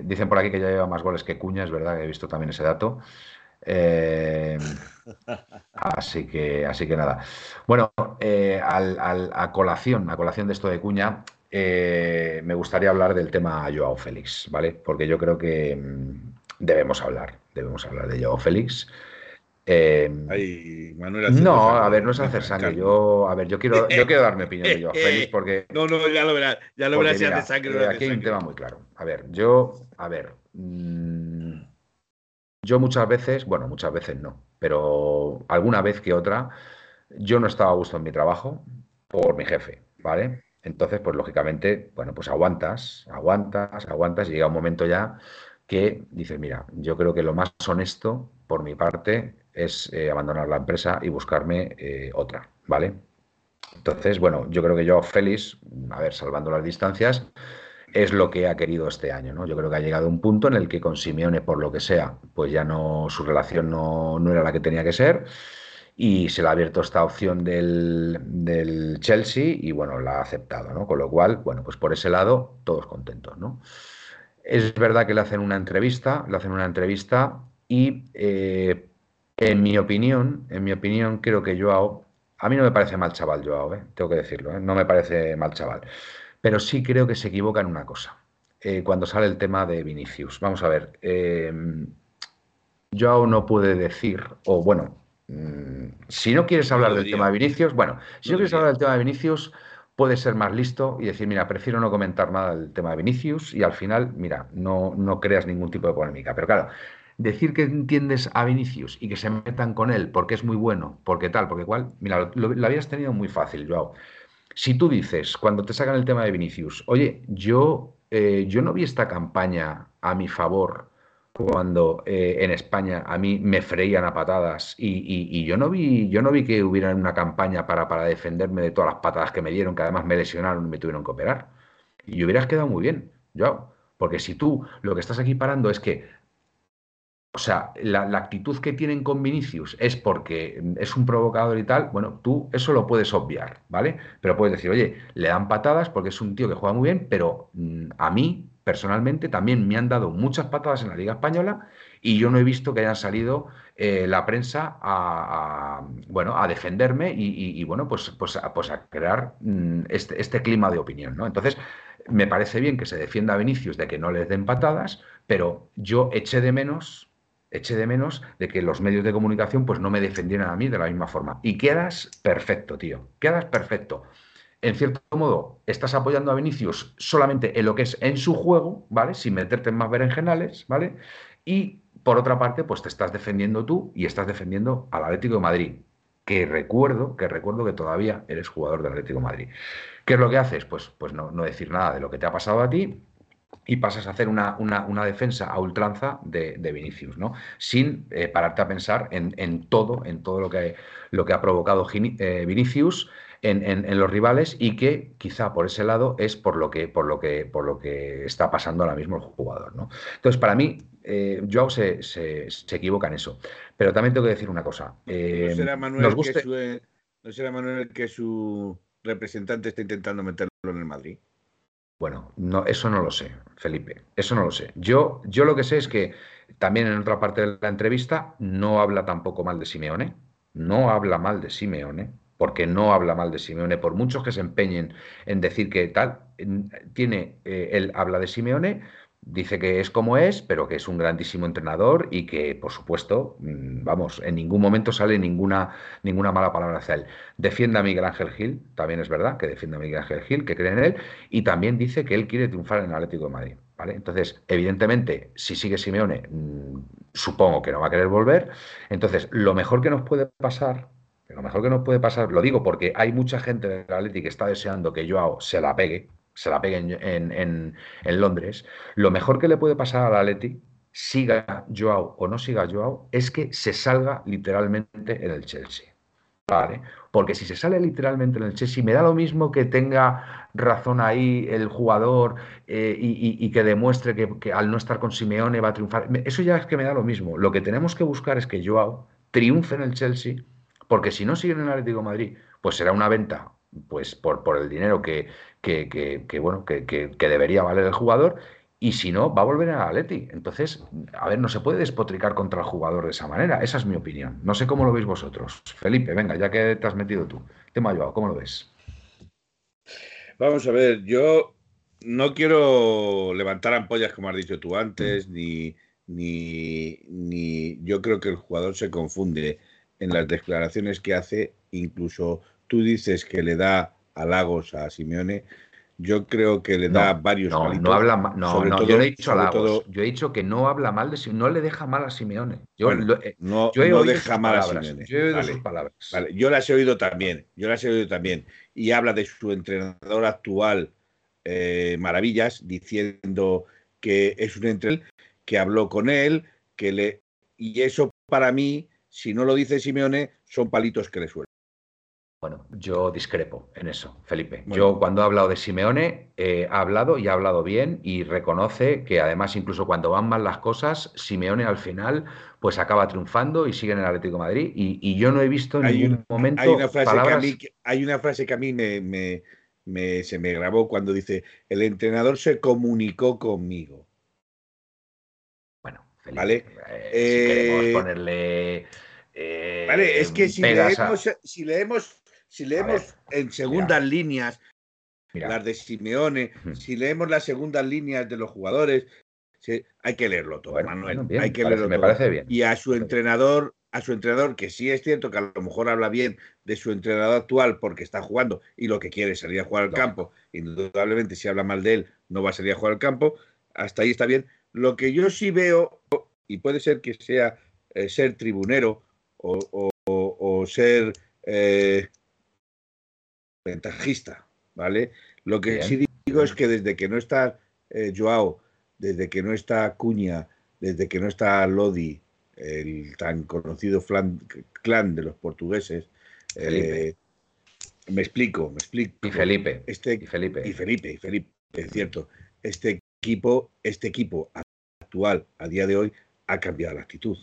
dicen por aquí que ya lleva más goles que Cuña, es verdad, he visto también ese dato. Eh, [laughs] así que, así que nada. Bueno, eh, a colación, a colación de esto de Cuña, eh, me gustaría hablar del tema Joao Félix, ¿vale? Porque yo creo que mm, debemos hablar, debemos hablar de Joao Félix. Eh, no, a ver, no es hacer sangre. Yo, a ver, yo quiero, yo quiero dar mi opinión de Joao [laughs] Félix porque. No, no, ya lo verás, ya lo verás si hace sangre. Eh, aquí hay un tema muy claro. A ver, yo, a ver, mm, yo muchas veces, bueno, muchas veces no, pero alguna vez que otra Yo no estaba a gusto en mi trabajo por mi jefe, ¿vale? Entonces, pues lógicamente, bueno, pues aguantas, aguantas, aguantas y llega un momento ya que dices, mira, yo creo que lo más honesto por mi parte es eh, abandonar la empresa y buscarme eh, otra, ¿vale? Entonces, bueno, yo creo que yo, Félix, a ver, salvando las distancias, es lo que ha querido este año, ¿no? Yo creo que ha llegado un punto en el que con Simeone, por lo que sea, pues ya no, su relación no, no era la que tenía que ser y se le ha abierto esta opción del, Chelsea y bueno, la ha aceptado, ¿no? Con lo cual, bueno, pues por ese lado, todos contentos, ¿no? Es verdad que le hacen una entrevista, le hacen una entrevista y eh, en mi opinión, en mi opinión, creo que Joao, a mí no me parece mal chaval Joao, ¿eh? tengo que decirlo, ¿eh? no me parece mal chaval, pero sí creo que se equivoca en una cosa, cuando sale el tema de Vinicius. Vamos a ver, Joao no puede decir, o bueno, si no quieres hablar del tema de Vinicius, bueno, si no, quieres hablar del tema de Vinicius, puedes ser más listo y decir, mira, prefiero no comentar nada del tema de Vinicius y al final, mira, no, no creas ningún tipo de polémica. Pero claro, decir que entiendes a Vinicius y que se metan con él porque es muy bueno, porque tal, porque cual, mira, lo, habías tenido muy fácil, Joao. Si tú dices, cuando te sacan el tema de Vinicius, oye, yo, eh, yo no vi esta campaña a mi favor cuando eh, en España a mí me freían a patadas y, yo no vi yo no vi que hubiera una campaña para, defenderme de todas las patadas que me dieron, que además me lesionaron y me tuvieron que operar. Y hubieras quedado muy bien, yo. Porque si tú lo que estás aquí parando es que, o sea, la, la actitud que tienen con Vinicius es porque es un provocador y tal, bueno, tú eso lo puedes obviar, ¿vale? Pero puedes decir, oye, le dan patadas porque es un tío que juega muy bien, pero mm, a mí personalmente también me han dado muchas patadas en la Liga Española y yo no he visto que hayan salido eh, la prensa a, bueno, a defenderme y, bueno, pues, pues, a, pues a crear mm, este, este, clima de opinión. ¿no? Entonces, me parece bien que se defienda a Vinicius de que no les den patadas, pero yo eché de menos eché de menos de que los medios de comunicación pues no me defendieran a mí de la misma forma. Y quedas perfecto, tío. Quedas perfecto en cierto modo, estás apoyando a Vinicius solamente en lo que es en su juego, ¿vale? Sin meterte en más berenjenales, ¿vale? Y por otra parte, pues te estás defendiendo tú y estás defendiendo al Atlético de Madrid, que recuerdo, que recuerdo que todavía eres jugador del Atlético de Madrid. ¿Qué es lo que haces? Pues, pues no, decir nada de lo que te ha pasado a ti y pasas a hacer una, una, defensa a ultranza de, Vinicius, ¿no? Sin eh, pararte a pensar en, todo, en todo lo que, lo que ha provocado eh, Vinicius en, los rivales y que quizá por ese lado es por lo que, por lo que, por lo que está pasando ahora mismo el jugador. ¿no? Entonces, para mí, eh, Joao se, se, equivoca en eso. Pero también tengo que decir una cosa. Eh, ¿No, será Manuel que su, ¿No será Manuel que su representante está intentando meterlo en el Madrid? Bueno, no, eso no lo sé, Felipe. Eso no lo sé. Yo, yo lo que sé es que también en otra parte de la entrevista no habla tampoco mal de Simeone. No habla mal de Simeone porque no habla mal de Simeone, por muchos que se empeñen en decir que tal, tiene, eh, él habla de Simeone, dice que es como es, pero que es un grandísimo entrenador y que, por supuesto, mm, vamos, en ningún momento sale ninguna, ninguna mala palabra hacia él. Defiende a Miguel Ángel Gil, también es verdad que defiende a Miguel Ángel Gil, que cree en él, y también dice que él quiere triunfar en el Atlético de Madrid. Entonces, evidentemente, si sigue Simeone, mm, supongo que no va a querer volver. Entonces, lo mejor que nos puede pasar lo mejor que nos puede pasar, lo digo porque hay mucha gente del Atleti que está deseando que Joao se la pegue, se la pegue en, Londres. Lo mejor que le puede pasar al Atleti, siga Joao o no siga Joao, es que se salga literalmente en el Chelsea. ¿Vale? Porque si se sale literalmente en el Chelsea, me da lo mismo que tenga razón ahí el jugador eh, y, que demuestre que, que, al no estar con Simeone va a triunfar. Eso ya es que me da lo mismo. Lo que tenemos que buscar es que Joao triunfe en el Chelsea porque si no siguen en el Atlético Madrid, pues será una venta pues por, por el dinero que, que, bueno, que, debería valer el jugador. Y si no, va a volver al Atleti. Entonces, a ver, no se puede despotricar contra el jugador de esa manera. Esa es mi opinión. No sé cómo lo veis vosotros. Felipe, venga, ya que te has metido tú. Te me ha ayudado. ¿Cómo lo ves? Vamos a ver, yo no quiero levantar ampollas como has dicho tú antes, ni, ni, ni yo creo que el jugador se confunde en las declaraciones que hace, incluso tú dices que le da halagos a Simeone. yo creo que le da varios no, no habla no, no yo no he dicho halagos, yo he dicho que no habla mal de no le deja mal a Simeone yo, eh, no, no deja mal a Simeone yo he oído sus palabras vale. yo las he oído también yo las he oído también y habla de su entrenador actual eh, maravillas diciendo que es un entrenador que habló con él que le y eso para mí si no lo dice Simeone son palitos que le sueltan bueno, yo discrepo en eso, Felipe. Yo cuando he hablado de Simeone, eh, ha hablado y ha hablado bien y reconoce que además incluso cuando van mal las cosas, Simeone al final pues acaba triunfando y sigue en el Atlético de Madrid. Y, yo no he visto en ningún momento hay una frase que a mí, hay una frase que a mí me, se me grabó cuando dice, el entrenador se comunicó conmigo. Felipe, ¿Vale? Eh, si queremos eh, ponerle... vale, es que si leemos, si leemos si leemos en segundas líneas las de Simeone, si leemos las segundas líneas de los jugadores, hay que leerlo todo, Manuel. hay que leerlo me parece bien. Y a su entrenador, a su entrenador, que sí es cierto que a lo mejor habla bien de su entrenador actual porque está jugando y lo que quiere es salir a jugar al campo. Indudablemente, si habla mal de él, no va a salir a jugar al campo. Hasta ahí está bien. Lo que yo sí veo, y puede ser que sea eh, ser tribunero o, ser eh, ventajista, ¿vale? Lo que sí digo es que desde que no está eh, Joao, desde que no está Cuña, desde que no está Lodi, el tan conocido clan de los portugueses, eh, me explico, me explico. Y Felipe. Este, y Felipe. Y Felipe, y Felipe, es cierto. Este equipo, este equipo actual, a día de hoy, ha cambiado la actitud.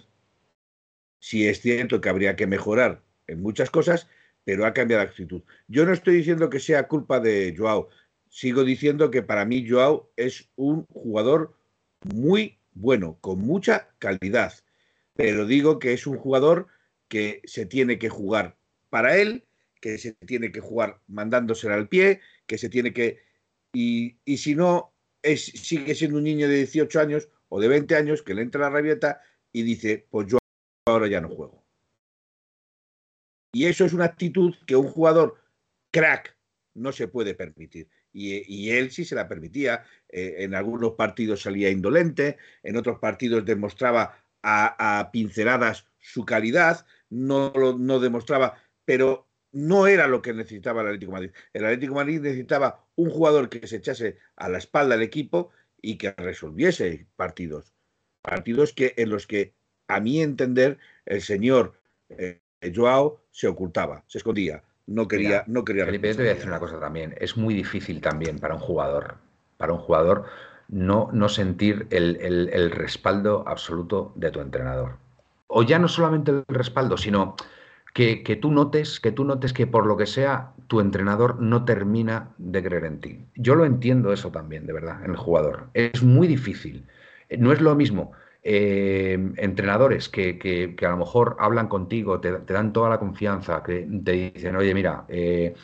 Sí es cierto que habría que mejorar en muchas cosas, pero ha cambiado la actitud. Yo no estoy diciendo que sea culpa de Joao, sigo diciendo que para mí Joao es un jugador muy bueno, con mucha calidad, pero digo que es un jugador que se tiene que jugar para él, que se tiene que jugar mandándosela al pie, que se tiene que... Y, si no, es, sigue siendo un niño de 18 años o de 20 años que le entra la rabieta y dice, pues yo ahora ya no juego. Y eso es una actitud que un jugador crack no se puede permitir. Y, él sí se la permitía. Eh, en algunos partidos salía indolente, en otros partidos demostraba a, pinceladas su calidad, no, no demostraba, pero no era lo que necesitaba el Atlético de Madrid. El Atlético de Madrid necesitaba un jugador que se echase a la espalda del equipo y que resolviese partidos. Partidos que, en los que, a mi entender, el señor eh, Joao se ocultaba, se escondía, no quería, no quería. Felipe, te voy a decir una cosa también. Es muy difícil también para un jugador, para un jugador no, no sentir el, respaldo absoluto de tu entrenador. O ya no solamente el respaldo, sino que, que, tú notes, que tú notes que por lo que sea, tu entrenador no termina de creer en ti. Yo lo entiendo eso también, de verdad, en el jugador. Es muy difícil. No es lo mismo eh, entrenadores que, a lo mejor hablan contigo, te, dan toda la confianza, que te dicen, oye, mira, eh,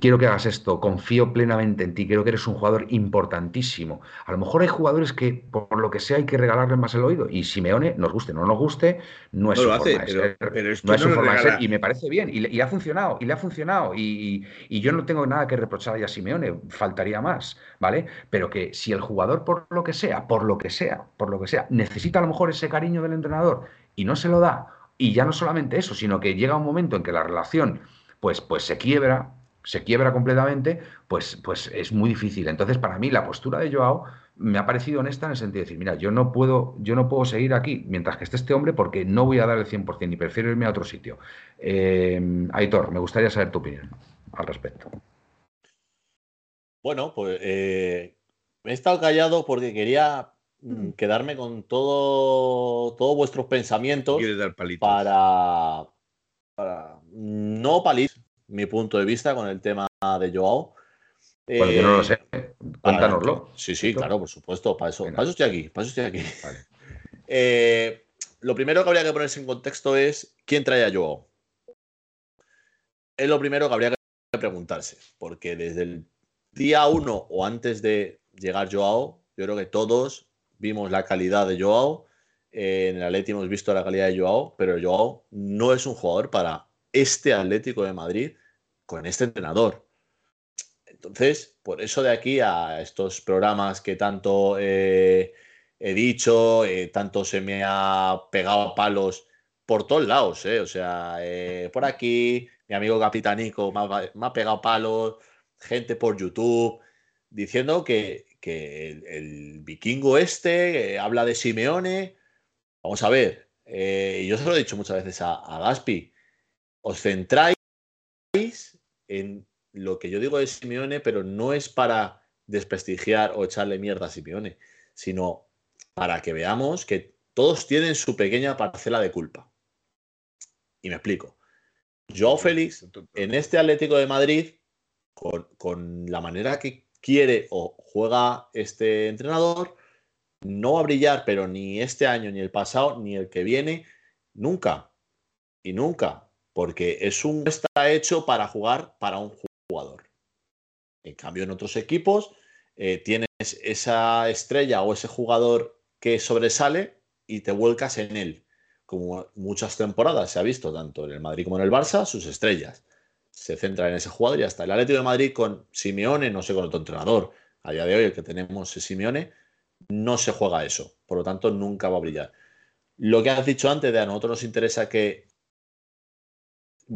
quiero que hagas esto, confío plenamente en ti, creo que eres un jugador importantísimo. A lo mejor hay jugadores que, por lo que sea, hay que regalarle más el oído. Y Simeone, nos guste o no nos guste, no es su forma de ser. no es su forma de ser y me parece bien. Y, ha funcionado, y le ha funcionado. Y, yo no tengo nada que reprochar a Simeone, faltaría más, ¿vale? Pero que si el jugador, por lo que sea, por lo que sea, por lo que sea, necesita a lo mejor ese cariño del entrenador y no se lo da, y ya no solamente eso, sino que llega un momento en que la relación pues, pues se quiebra, se quiebra completamente, pues, pues es muy difícil. Entonces, para mí, la postura de Joao me ha parecido honesta en el sentido de decir, mira, yo no puedo, yo no puedo seguir aquí mientras que esté este hombre porque no voy a dar el 100% y prefiero irme a otro sitio. Eh, Aitor, me gustaría saber tu opinión al respecto. Bueno, pues eh, he estado callado porque quería mm, quedarme con todo, todos vuestros pensamientos para, para no palitos mi punto de vista con el tema de Joao. Bueno, yo no lo sé. Cuéntanoslo. Sí, sí, claro, por supuesto. Para eso, para eso estoy aquí. Para eso estoy aquí. [laughs] Eh, lo primero que habría que ponerse en contexto es quién trae a Joao. Es lo primero que habría que preguntarse, porque desde el día uno o antes de llegar Joao, yo creo que todos vimos la calidad de Joao. en el Atleti hemos visto la calidad de Joao, pero Joao no es un jugador para este Atlético de Madrid con este entrenador. Entonces, por eso de aquí a estos programas que tanto eh, he dicho, eh, tanto se me ha pegado a palos por todos lados, eh, o sea, por aquí, mi amigo Capitanico me ha, pegado palos, gente por YouTube, diciendo que, el, vikingo este habla de Simeone. Vamos a ver, yo se lo he dicho muchas veces a Gaspi, os centráis en lo que yo digo de Simeone, pero no es para desprestigiar o echarle mierda a Simeone, sino para que veamos que todos tienen su pequeña parcela de culpa. Y me explico. Joao Félix, en este Atlético de Madrid, con, con la manera que quiere o juega este entrenador, no va a brillar, pero ni este año, ni el pasado, ni el que viene, nunca. Y nunca. Porque es un está hecho para jugar para un jugador. En cambio, en otros equipos eh, tienes esa estrella o ese jugador que sobresale y te vuelcas en él. Como muchas temporadas se ha visto, tanto en el Madrid como en el Barça, sus estrellas. Se centra en ese jugador y ya está. El Atlético de Madrid con Simeone, no sé con otro entrenador, a día de hoy el que tenemos es Simeone, no se juega eso. Por lo tanto, nunca va a brillar. Lo que has dicho antes de a nosotros nos interesa que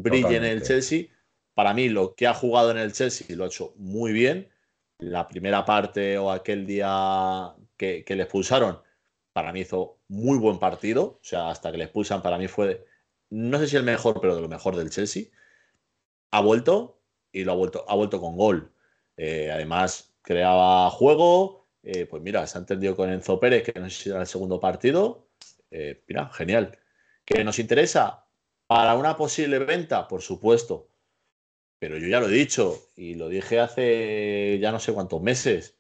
brille en el Chelsea, para mí, lo que ha jugado en el Chelsea lo ha hecho muy bien. La primera parte o aquel día que, le expulsaron, para mí hizo muy buen partido. O sea, hasta que le expulsan, para mí fue, no sé si el mejor, pero de lo mejor del Chelsea. Ha vuelto y lo ha vuelto, ha vuelto con gol. Eh, además, creaba juego. Eh, pues mira, se ha entendido con Enzo Pérez, que no sé si era el segundo partido. Eh, mira, genial. ¿Que nos interesa? Para una posible venta, por supuesto. Pero yo ya lo he dicho y lo dije hace ya no sé cuántos meses.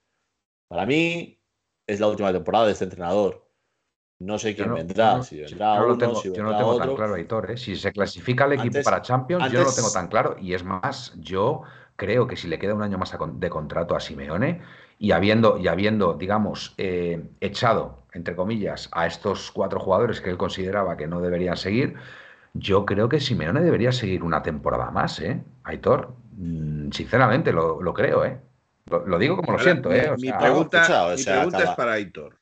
Para mí es la última temporada de este entrenador. No sé quién vendrá, si vendrá yo no tengo, yo no tengo tan claro, Aitor. ¿eh? Si se clasifica el equipo para Champions, yo no lo tengo tan claro. Y es más, yo creo que si le queda un año más de contrato a Simeone y habiendo, y habiendo digamos, eh, echado, entre comillas, a estos cuatro jugadores que él consideraba que no deberían seguir, yo creo que Simeone debería seguir una temporada más, ¿eh? Aitor, mm, sinceramente lo, creo, ¿eh? Lo, digo como lo siento, ¿eh? mi, pregunta, es para Aitor.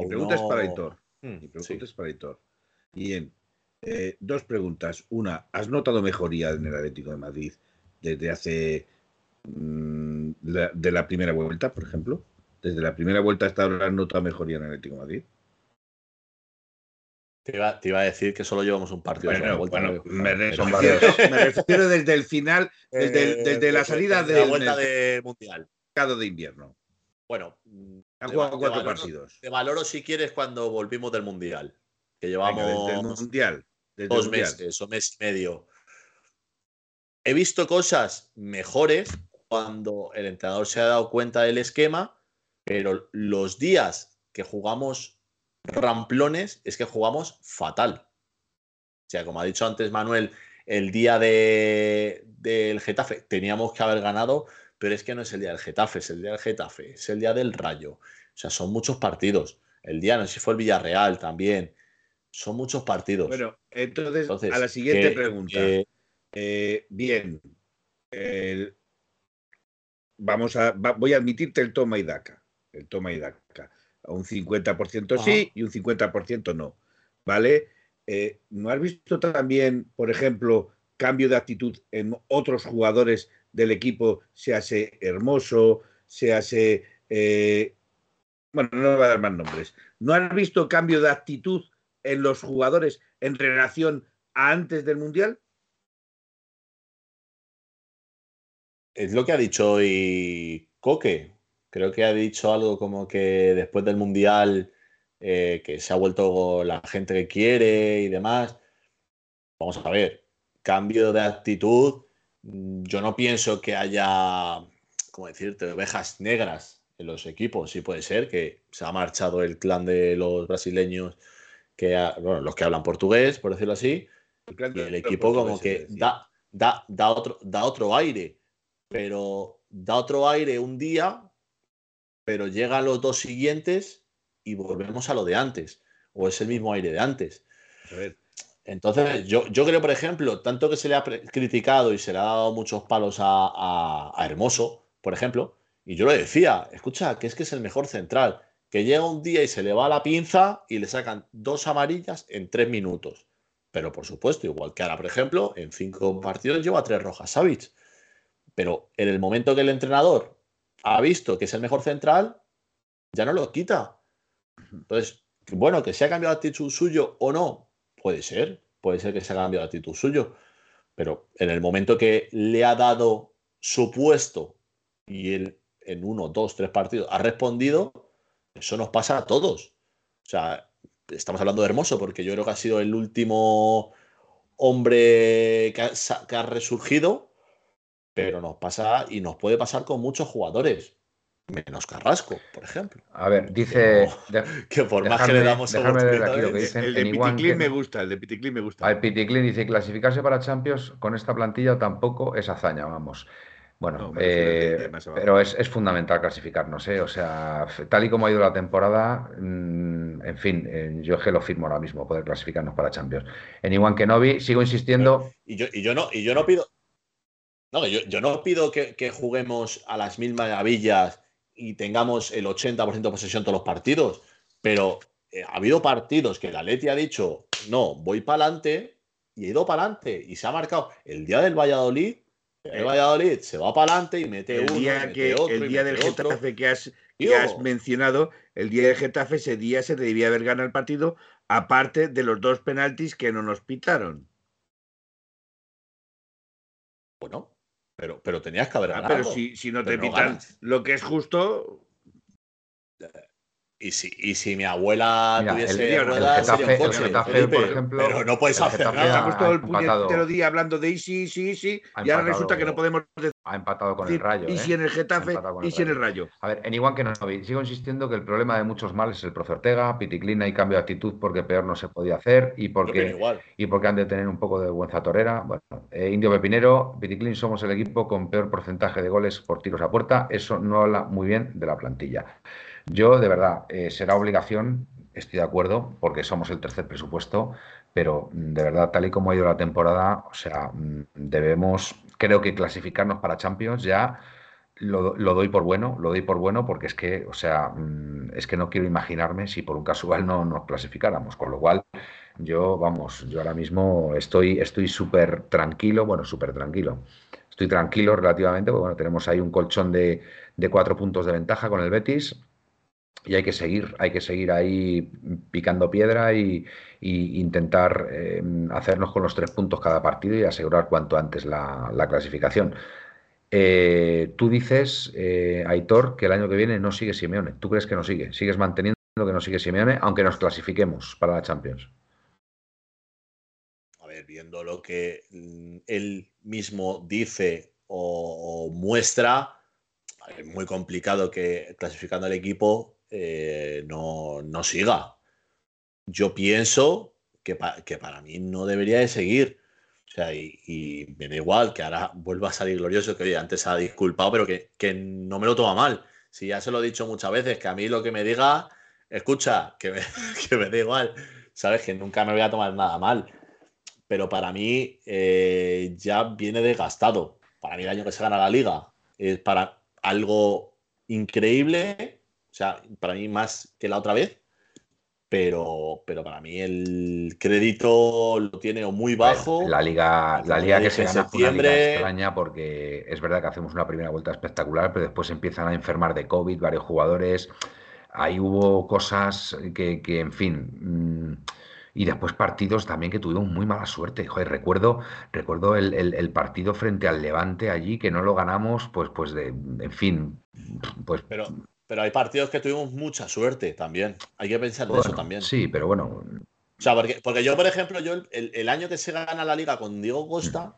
Mi pregunta es para Aitor. Hmm, mi pregunta es para Aitor. Bien, eh, dos preguntas. Una, ¿has notado mejoría en el Atlético de Madrid desde hace mm, de la primera vuelta, por ejemplo? Desde la primera vuelta hasta ahora, ¿has notado mejoría en el Atlético de Madrid? Te iba, a decir que solo llevamos un partido. Bueno, me, refiero, desde el final, desde, la eh, salida de la vuelta del Mundial. de invierno. Bueno, han jugado cuatro partidos. Te valoro si quieres cuando volvimos del Mundial. Que llevamos desde el mundial, dos meses o mes y medio. He visto cosas mejores cuando el entrenador se ha dado cuenta del esquema, pero los días que jugamos ramplones es que jugamos fatal. O sea, como ha dicho antes Manuel, el día de, del Getafe teníamos que haber ganado, pero es que no es el día del Getafe, es el día del Getafe, es el día del Rayo. O sea, son muchos partidos. El día, no sé si fue el Villarreal también. Son muchos partidos. Bueno, entonces, a la siguiente pregunta. Eh, bien, vamos a, voy a admitirte el toma y daca. El toma y daca un 50% sí y un 50% no, ¿vale? Eh, ¿No has visto también, por ejemplo, cambio de actitud en otros jugadores del equipo, se hace Hermoso, se hace... Eh, bueno, no voy a dar más nombres. ¿No has visto cambio de actitud en los jugadores en relación a antes del Mundial? Es lo que ha dicho hoy Coque. Creo que ha dicho algo como que después del Mundial eh, que se ha vuelto la gente que quiere y demás. Vamos a ver, cambio de actitud. Mm, yo no pienso que haya, como decirte, ovejas negras en los equipos. Sí puede ser que se ha marchado el clan de los brasileños, que bueno, los que hablan portugués, por decirlo así. El y el equipo como que da, da, da, otro, da otro aire, pero da otro aire un día pero llegan los dos siguientes y volvemos a lo de antes, o es el mismo aire de antes. Entonces, yo, yo, creo, por ejemplo, tanto que se le ha criticado y se le ha dado muchos palos a, Hermoso, por ejemplo, y yo lo decía, escucha, que es que es el mejor central, que llega un día y se le va la pinza y le sacan dos amarillas en tres minutos. Pero por supuesto, igual que ahora, por ejemplo, en cinco partidos lleva tres rojas Savic. Pero en el momento que el entrenador ha visto que es el mejor central, ya no lo quita. Entonces, bueno, que se ha cambiado de actitud suyo o no, puede ser, puede ser que se ha cambiado de actitud suyo, pero en el momento que le ha dado su puesto y él en uno, dos, tres partidos ha respondido, eso nos pasa a todos. O sea, estamos hablando de Hermoso porque yo creo que ha sido el último hombre que ha, resurgido, pero nos pasa y nos puede pasar con muchos jugadores. Menos Carrasco, por ejemplo. A ver, dice. [laughs] Que, por más que le damos déjame ver aquí lo que dicen. El de Piticlin me gusta, el de Piticlin me gusta. El Piticlin dice: clasificarse para Champions con esta plantilla tampoco es hazaña, vamos. Bueno, eh, pero es, fundamental clasificarnos, ¿eh? O sea, tal y como ha ido la temporada, mm, en fin, eh, yo que lo firmo ahora mismo, poder clasificarnos para Champions. En Iwan Kenobi, sigo insistiendo. Y yo, y yo, no, y yo no pido. No, yo, no pido que, juguemos a las mil maravillas y tengamos el 80% de posesión todos los partidos, pero ha habido partidos que la Leti ha dicho, no, voy para adelante y he ido para adelante y se ha marcado el día del Valladolid el Valladolid se va para adelante y mete el día que, El día del Getafe que has, has mencionado, el día del Getafe, ese día se debía haber ganado el partido, aparte de los dos penaltis que no nos pitaron. Bueno, pero, pero tenías que haber ah, ganado. pero si, si no te pitan lo que es justo. Y si, y si mi abuela tuviese el, ruedas, sería un coche, Getafe, por ejemplo, pero no puedes hacer nada. Estamos todo el puñetero día hablando de sí, sí, sí, y ahora resulta que no podemos ha empatado con el Rayo. Y ¿eh? si en el Getafe, y si en el Rayo. A ver, en igual que no sigo insistiendo que el problema de muchos males es el profe Ortega, Piticlina y cambio de actitud porque peor no se podía hacer y porque, y porque han de tener un poco de vergüenza torera. Bueno, eh, Indio Pepinero, Piticlin somos el equipo con peor porcentaje de goles por tiros a puerta. Eso no habla muy bien de la plantilla. Yo, de verdad, eh, será obligación, estoy de acuerdo, porque somos el tercer presupuesto, pero mm, de verdad, tal y como ha ido la temporada, o sea, mm, debemos, creo que clasificarnos para Champions ya. Lo, doy por bueno, lo doy por bueno porque es que, o sea, mm, es que no quiero imaginarme si por un casual no nos clasificáramos, con lo cual yo, vamos, yo ahora mismo estoy estoy súper tranquilo, bueno, súper tranquilo, estoy tranquilo relativamente, porque bueno, tenemos ahí un colchón de, de cuatro puntos de ventaja con el Betis, y hay que seguir, hay que seguir ahí picando piedra y, intentar em, hacernos con los tres puntos cada partido y asegurar cuanto antes la, clasificación. Eh, tú dices, eh, Aitor, que el año que viene no sigue Simeone. ¿Tú crees que no sigue? ¿Sigues manteniendo que no sigue Simeone, aunque nos clasifiquemos para la Champions? A ver, viendo lo que mm, él mismo dice o, o muestra, es muy complicado que clasificando al equipo eh, no, siga. Yo pienso que, que, para mí no debería de seguir. O sea, y, me da igual que ahora vuelva a salir glorioso, que antes ha disculpado, pero que, no me lo toma mal. Si ya se lo he dicho muchas veces, que a mí lo que me diga, escucha, que me, [laughs] que me da igual. Sabes que nunca me voy a tomar nada mal. Pero para mí eh, ya viene desgastado. Para mí el año que se gana la liga es para algo increíble o sea, para mí más que la otra vez, pero, pero para mí el crédito lo tiene muy bajo. La liga, la liga que se gana septiembre... extraña porque es verdad que hacemos una primera vuelta espectacular, pero después empiezan a enfermar de COVID varios jugadores. Ahí hubo cosas que, en fin. Mm, y después partidos también que tuvimos muy mala suerte. Joder, recuerdo, recuerdo el, partido frente al Levante allí que no lo ganamos, pues, pues de, en fin, pues. Pero, pero hay partidos que tuvimos mucha suerte también. Hay que pensar en eso también. Sí, pero bueno. O sea, porque, porque yo, por ejemplo, yo el, año que se gana la liga con Diego Costa, mm.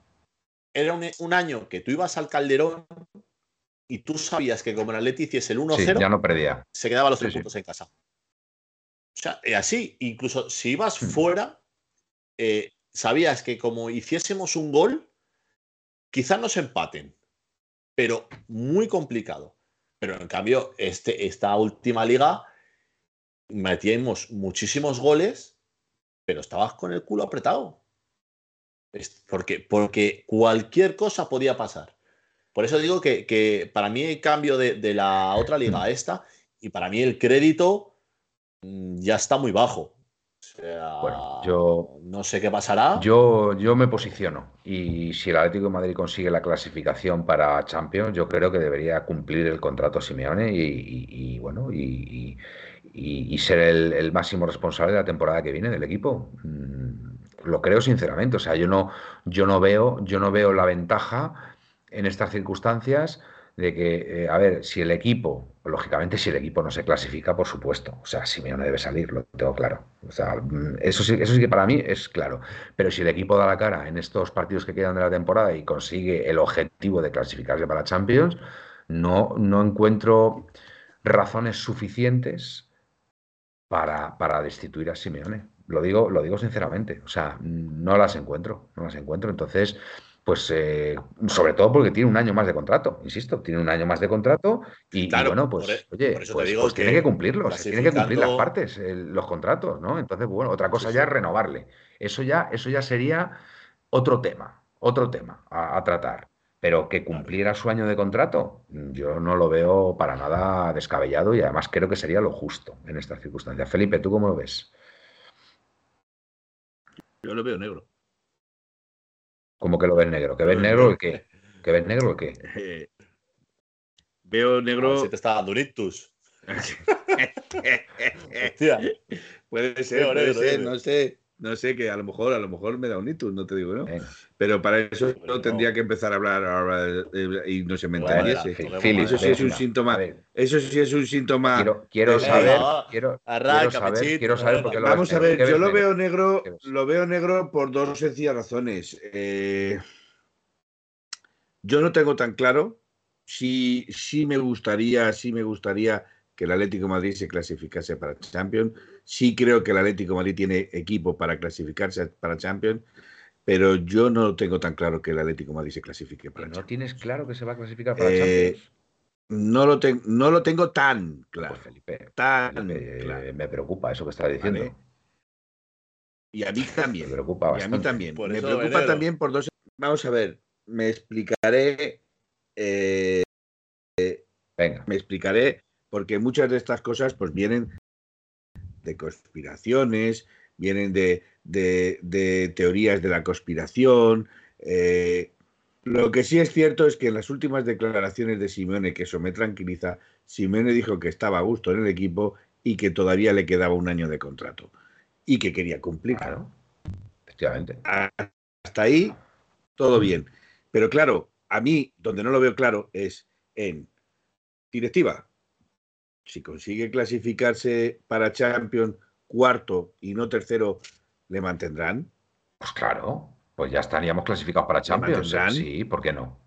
era un, año que tú ibas al Calderón y tú sabías que como el Atleti hiciese el 1-0, ya no perdía. Se quedaba los tres puntos en casa. O sea, así, incluso si ibas mm. fuera, eh, sabías que como hiciésemos un gol, quizás nos empaten, pero muy complicado. Pero en cambio, este, esta última liga metíamos muchísimos goles, pero estabas con el culo apretado. Porque, porque cualquier cosa podía pasar. Por eso digo que, para mí el cambio de, la otra liga a esta, y para mí el crédito mm, ya está muy bajo. Bueno, yo no sé qué pasará. Yo, yo me posiciono y si el Atlético de Madrid consigue la clasificación para Champions, yo creo que debería cumplir el contrato Simeone y, bueno y, ser el, máximo responsable de la temporada que viene del equipo. Mm, lo creo sinceramente. O sea, yo no, yo no veo, yo no veo la ventaja en estas circunstancias de que, eh, a ver, si el equipo, lógicamente si el equipo no se clasifica, por supuesto, o sea, Simeone debe salir, lo tengo claro. O sea, mm, eso sí, eso sí que para mí es claro. Pero si el equipo da la cara en estos partidos que quedan de la temporada y consigue el objetivo de clasificarse para Champions, no, no encuentro razones suficientes para, para destituir a Simeone. Lo digo, lo digo sinceramente. O sea, no las encuentro, no las encuentro. Entonces, pues eh, sobre todo porque tiene un año más de contrato, insisto, tiene un año más de contrato y, bueno, pues e, oye, pues, pues tiene que cumplirlos, tiene que cumplir las partes, los contratos, ¿no? Entonces, bueno, otra cosa ya es renovarle. Eso ya, eso ya sería otro tema, otro tema a, tratar. Pero que cumpliera su año de contrato, yo no lo veo para nada descabellado y además creo que sería lo justo en estas circunstancias. Felipe, ¿tú cómo lo ves? Yo lo veo negro. ¿Cómo que lo ves negro? ¿Que ves negro el qué? ¿Que ves negro el qué? [laughs] veo negro. Si te está dando un [laughs] puede ser, puede ser, no sé. No sé, que a lo mejor, a lo mejor me da un ictus, no te digo, ¿no? Pero para eso no tendría que empezar a hablar ahora y no se me entendiese. eso sí es un síntoma. Eso sí es un síntoma. Quiero, saber, quiero, saber, quiero saber porque lo Vamos a ver, yo lo veo negro, lo veo negro por dos sencillas razones. Eh, yo no tengo tan claro si, si me gustaría, si me gustaría que el Atlético Madrid se clasificase para Champions. Sí creo que el Atlético Madrid tiene equipo para clasificarse para Champions, pero yo no tengo tan claro que el Atlético Madrid se clasifique para ¿No tienes claro que se va a clasificar para eh, Champions? No lo, no lo tengo tan claro. Pues, Felipe, tan me preocupa eso que estás diciendo. Y a mí [laughs] también. Me preocupa Y a mí también. me preocupa también por dos. Vamos a ver, me explicaré. Eh, Venga. Me explicaré porque muchas de estas cosas pues vienen de conspiraciones, vienen de, teorías de la conspiración. Eh, lo que sí es cierto es que en las últimas declaraciones de Simeone, que eso me tranquiliza, Simeone dijo que estaba a gusto en el equipo y que todavía le quedaba un año de contrato y que quería cumplir. Claro, efectivamente. Hasta ahí, todo bien. Pero claro, a mí, donde no lo veo claro es en directiva, si consigue clasificarse para Champions cuarto y no tercero, ¿le mantendrán? Pues claro, pues ya estaríamos clasificados para Champions. Sí, ¿por qué no?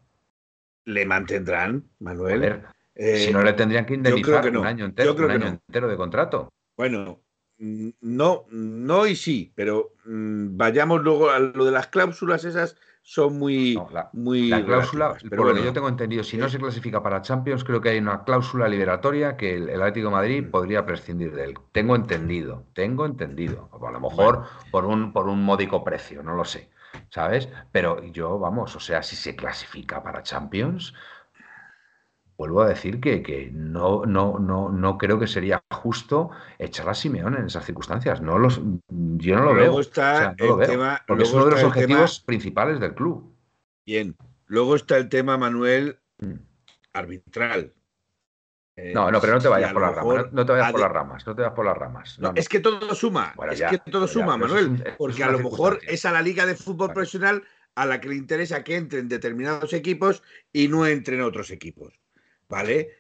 ¿Le mantendrán, Manuel? si eh, no le tendrían que indemnizar un año entero, un año entero de contrato. Bueno, mm, no, no y sí, pero mm, vayamos luego a lo de las cláusulas esas son muy. la, muy cláusula, por lo que yo tengo entendido, si no se clasifica para Champions, creo que hay una cláusula liberatoria que el, Atlético de Madrid mm. podría prescindir de él. Tengo entendido, tengo entendido. a lo mejor por, un, por un módico precio, no lo sé. ¿Sabes? Pero yo, vamos, o sea, si se clasifica para Champions, vuelvo a decir que, no, no, no, no creo que sería justo echar a Simeone en esas circunstancias. No los, yo no lo veo. Está porque es uno de los objetivos principales del club. Bien. Luego está el tema, Manuel, mm. arbitral. no, no, pero no te vayas por las ramas. No, te vayas por las ramas. No te vayas por las ramas. es que todo suma. es que todo suma, Manuel. porque a lo mejor es a la Liga de Fútbol Profesional a la que le interesa que entren determinados equipos y no entren otros equipos. ¿Vale?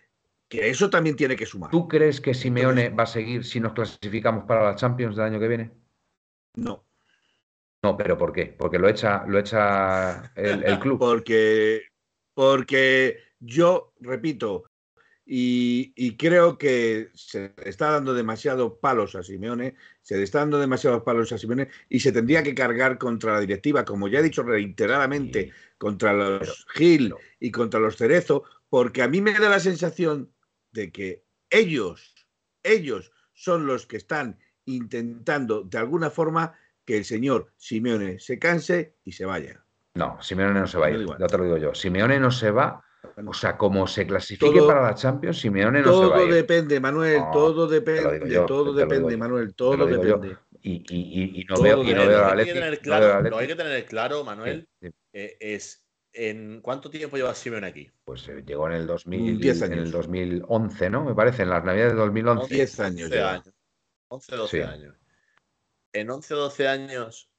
Que eso también tiene que sumar. ¿Tú crees que Simeone va a seguir si nos clasificamos para la Champions del año que viene? No. No, pero ¿por qué? Porque lo echa, lo echa el, club. [laughs] Porque, porque yo, repito, y, creo que se está dando demasiados palos a Simeone, se le está dando demasiados palos a Simeone y se tendría que cargar contra la directiva, como ya he dicho reiteradamente, contra los Gil y contra los Cerezo, porque a mí me da la sensación de que ellos, ellos son los que están intentando de alguna forma que el señor Simeone se canse y se vaya. No, Simeone no se va a ir, ya te lo digo yo. Simeone no se va o sea, como se clasifique para la Champions, Simeone no se va a ir. depende, Manuel, todo depende, todo depende, Manuel, todo depende. Y, no veo, y no veo la Lo hay que tener claro, Manuel, eh, es ¿en cuánto tiempo lleva Simeone aquí? Pues eh, llegó en el 2010 en el 2011, ¿no? Me parece, en las Navidades de 2011. 10 años. 11 años. 11, 12 años. En 11, 12 años,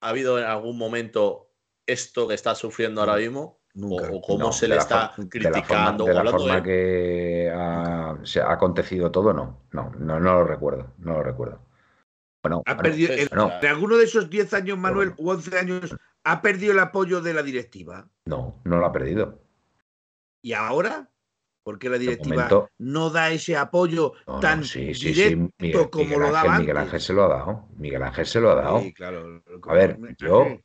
¿ha habido en algún momento esto que está sufriendo ahora mismo? ¿O, cómo se le está criticando? De la forma, que ha, se ha acontecido todo, no. No, no, no lo recuerdo. No lo recuerdo. Bueno, ha perdido, en, alguno de esos 10 años, Manuel, u 11 años, ¿ha perdido el apoyo de la directiva? No, no lo ha perdido. ¿Y ahora? Porque la directiva no da ese apoyo tan directo como lo daba Miguel Ángel se lo ha dado. Miguel Ángel se lo ha dado. a ver, yo...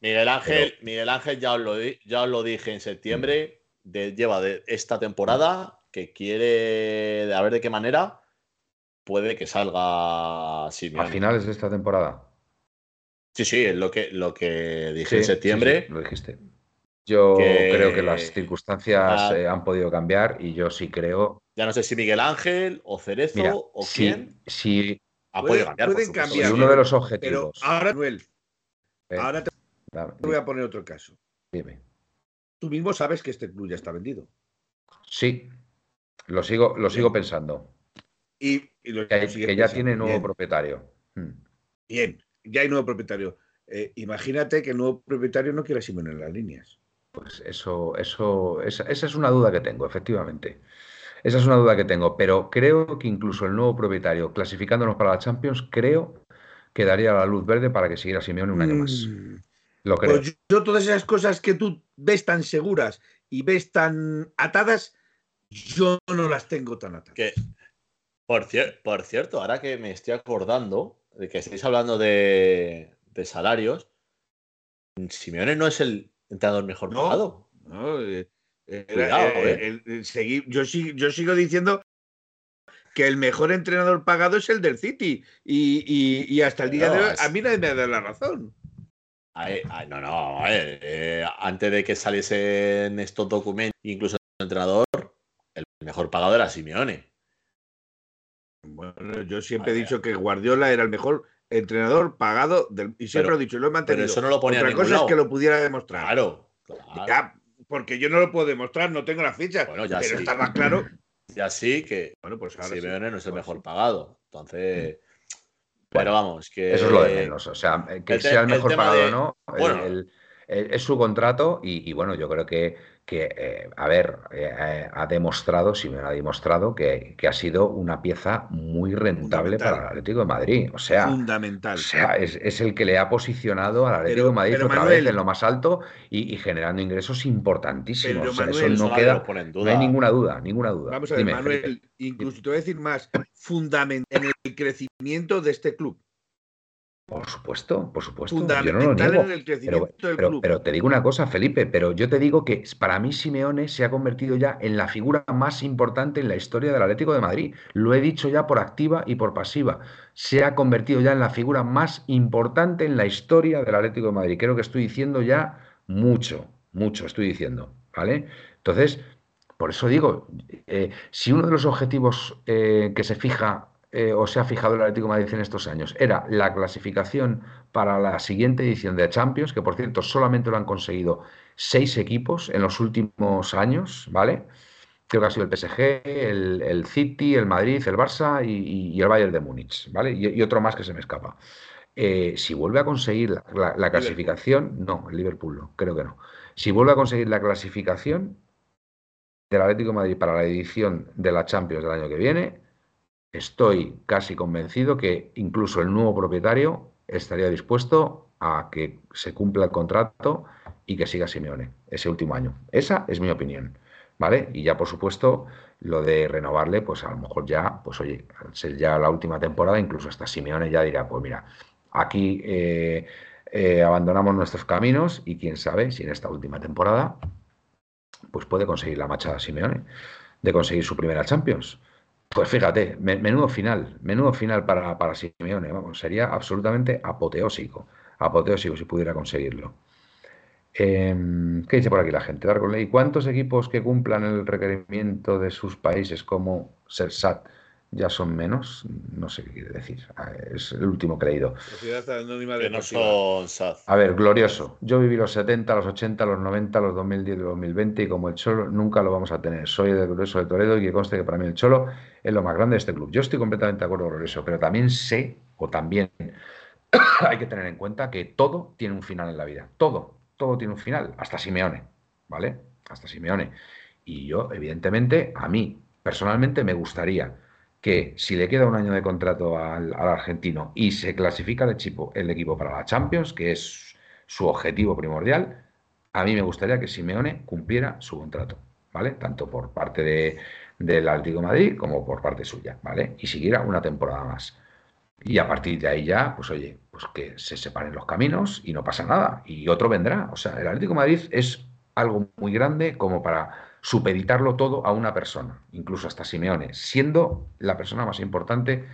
Miguel Ángel, Miguel Ángel ya os, lo, ya os lo dije en septiembre, de, lleva de esta temporada, que quiere, a ver de qué manera, puede que salga Simeone. A finales de esta temporada. Sí, sí, es lo que, lo que dije en septiembre. lo dijiste. Yo creo que las circunstancias eh, han podido cambiar y yo sí creo. Ya no sé si Miguel Ángel o Cerezo o quién. Si, ha podido cambiar. Pueden cambiar. uno de los objetivos. Pero ahora, Noel, eh, ahora te voy a poner otro caso. Dime. Tú mismo sabes que este club ya está vendido. Sí, lo sigo, lo sigo pensando. Y, que, ya tiene nuevo propietario. Hmm. Bien, ya hay nuevo propietario. Eh, imagínate que el nuevo propietario no quiera Simón en las líneas. Pues eso, eso, esa, es una duda que tengo, efectivamente. Esa es una duda que tengo, pero creo que incluso el nuevo propietario, clasificándonos para la Champions, creo que daría la luz verde para que siguiera Simeone un año más. Mm. Lo creo. Pues yo todas esas cosas que tú ves tan seguras y ves tan atadas, yo no las tengo tan atadas. Que, por, por cierto, ahora que me estoy acordando de que estáis hablando de, salarios, Simeone no es el entrenador mejor pagado. No, eh, eh, eh, yo, yo sigo diciendo que el mejor entrenador pagado es el del City. Y, hasta el día de hoy, a mí nadie me da la razón. no, no, antes de que saliesen estos documentos, incluso el entrenador, el mejor pagado era Simeone. Bueno, yo siempre he dicho que Guardiola era el mejor entrenador pagado del, y siempre lo he dicho, lo he mantenido. Pero eso no lo ponía Otra cosa es que lo pudiera demostrar. Claro, Ya, porque yo no lo puedo demostrar, no tengo las fichas. Bueno, ya pero está más claro. Ya sí que bueno, pues Simeone no es el pues mejor pagado. Entonces, pero vamos, que. Eso es lo de menos. O sea, que sea el mejor pagado o no, es su contrato y, bueno, yo creo que que, eh, a ver, eh, eh, ha demostrado, si me ha demostrado, que, ha sido una pieza muy rentable para el Atlético de Madrid. O sea, Fundamental. O sea es, el que le ha posicionado al Atlético de Madrid otra vez en lo más alto y, generando ingresos importantísimos. eso no queda, no hay ninguna duda, ninguna duda. Vamos a ver, Manuel, incluso te voy a decir más, fundamental en el crecimiento de este club. Por supuesto, por supuesto. Yo no lo niego. Pero, te digo una cosa, Felipe, pero yo te digo que para mí Simeone se ha convertido ya en la figura más importante en la historia del Atlético de Madrid. Lo he dicho ya por activa y por pasiva. Se ha convertido ya en la figura más importante en la historia del Atlético de Madrid. Creo que estoy diciendo ya mucho, mucho estoy diciendo, ¿vale? Entonces, por eso digo, eh, si uno de los objetivos eh, que se fija eh, o se ha fijado el Atlético de Madrid en estos años era la clasificación para la siguiente edición de Champions, que por cierto solamente lo han conseguido seis equipos en los últimos años, ¿vale? Creo que ha sido el PSG, el, City, el Madrid, el Barça y, el Bayern de Múnich, ¿vale? Y, otro más que se me escapa. Eh, si vuelve a conseguir la, clasificación, no, el Liverpool no, creo que no. Si vuelve a conseguir la clasificación del Atlético de Madrid para la edición de la Champions del año que viene, estoy casi convencido que incluso el nuevo propietario estaría dispuesto a que se cumpla el contrato y que siga Simeone ese último año. Esa es mi opinión. ¿Vale? Y ya, por supuesto, lo de renovarle, pues a lo mejor ya, pues oye, al ser ya la última temporada, incluso hasta Simeone ya dirá, pues mira, aquí eh, eh, abandonamos nuestros caminos y quién sabe si en esta última temporada, pues puede conseguir la machada Simeone de conseguir su primera Champions. Pues fíjate, menudo final, menudo final para, para Simeone, vamos, sería absolutamente apoteósico, apoteósico si pudiera conseguirlo. Em, ¿Qué dice por aquí la gente? ¿Y cuántos equipos que cumplan el requerimiento de sus países como ser SAT ya son menos, no sé qué quiere decir. Es el último que he leído. A ver, glorioso. Yo viví los 70, los 80, los 90, los 2010 y los 2020 y como el Cholo nunca lo vamos a tener. Soy de Glorioso de Toledo y que conste que para mí el Cholo es lo más grande de este club. Yo estoy completamente de acuerdo con eso, pero también sé, o también [coughs] hay que tener en cuenta que todo tiene un final en la vida. Todo, todo tiene un final, hasta Simeone, ¿vale? Hasta Simeone. Y yo, evidentemente, a mí, personalmente, me gustaría que si le queda un año de contrato al, argentino y se clasifica el equipo, el equipo para la Champions, que es su objetivo primordial, a mí me gustaría que Simeone cumpliera su contrato, ¿vale? Tanto por parte de, del Atlético Madrid como por parte suya, ¿vale? Y siguiera una temporada más. Y a partir de ahí ya, pues oye, pues que se separen los caminos y no pasa nada. Y otro vendrá. O sea, el Atlético Madrid es algo muy grande como para supeditarlo todo a una persona, incluso hasta Simeone, siendo la persona más importante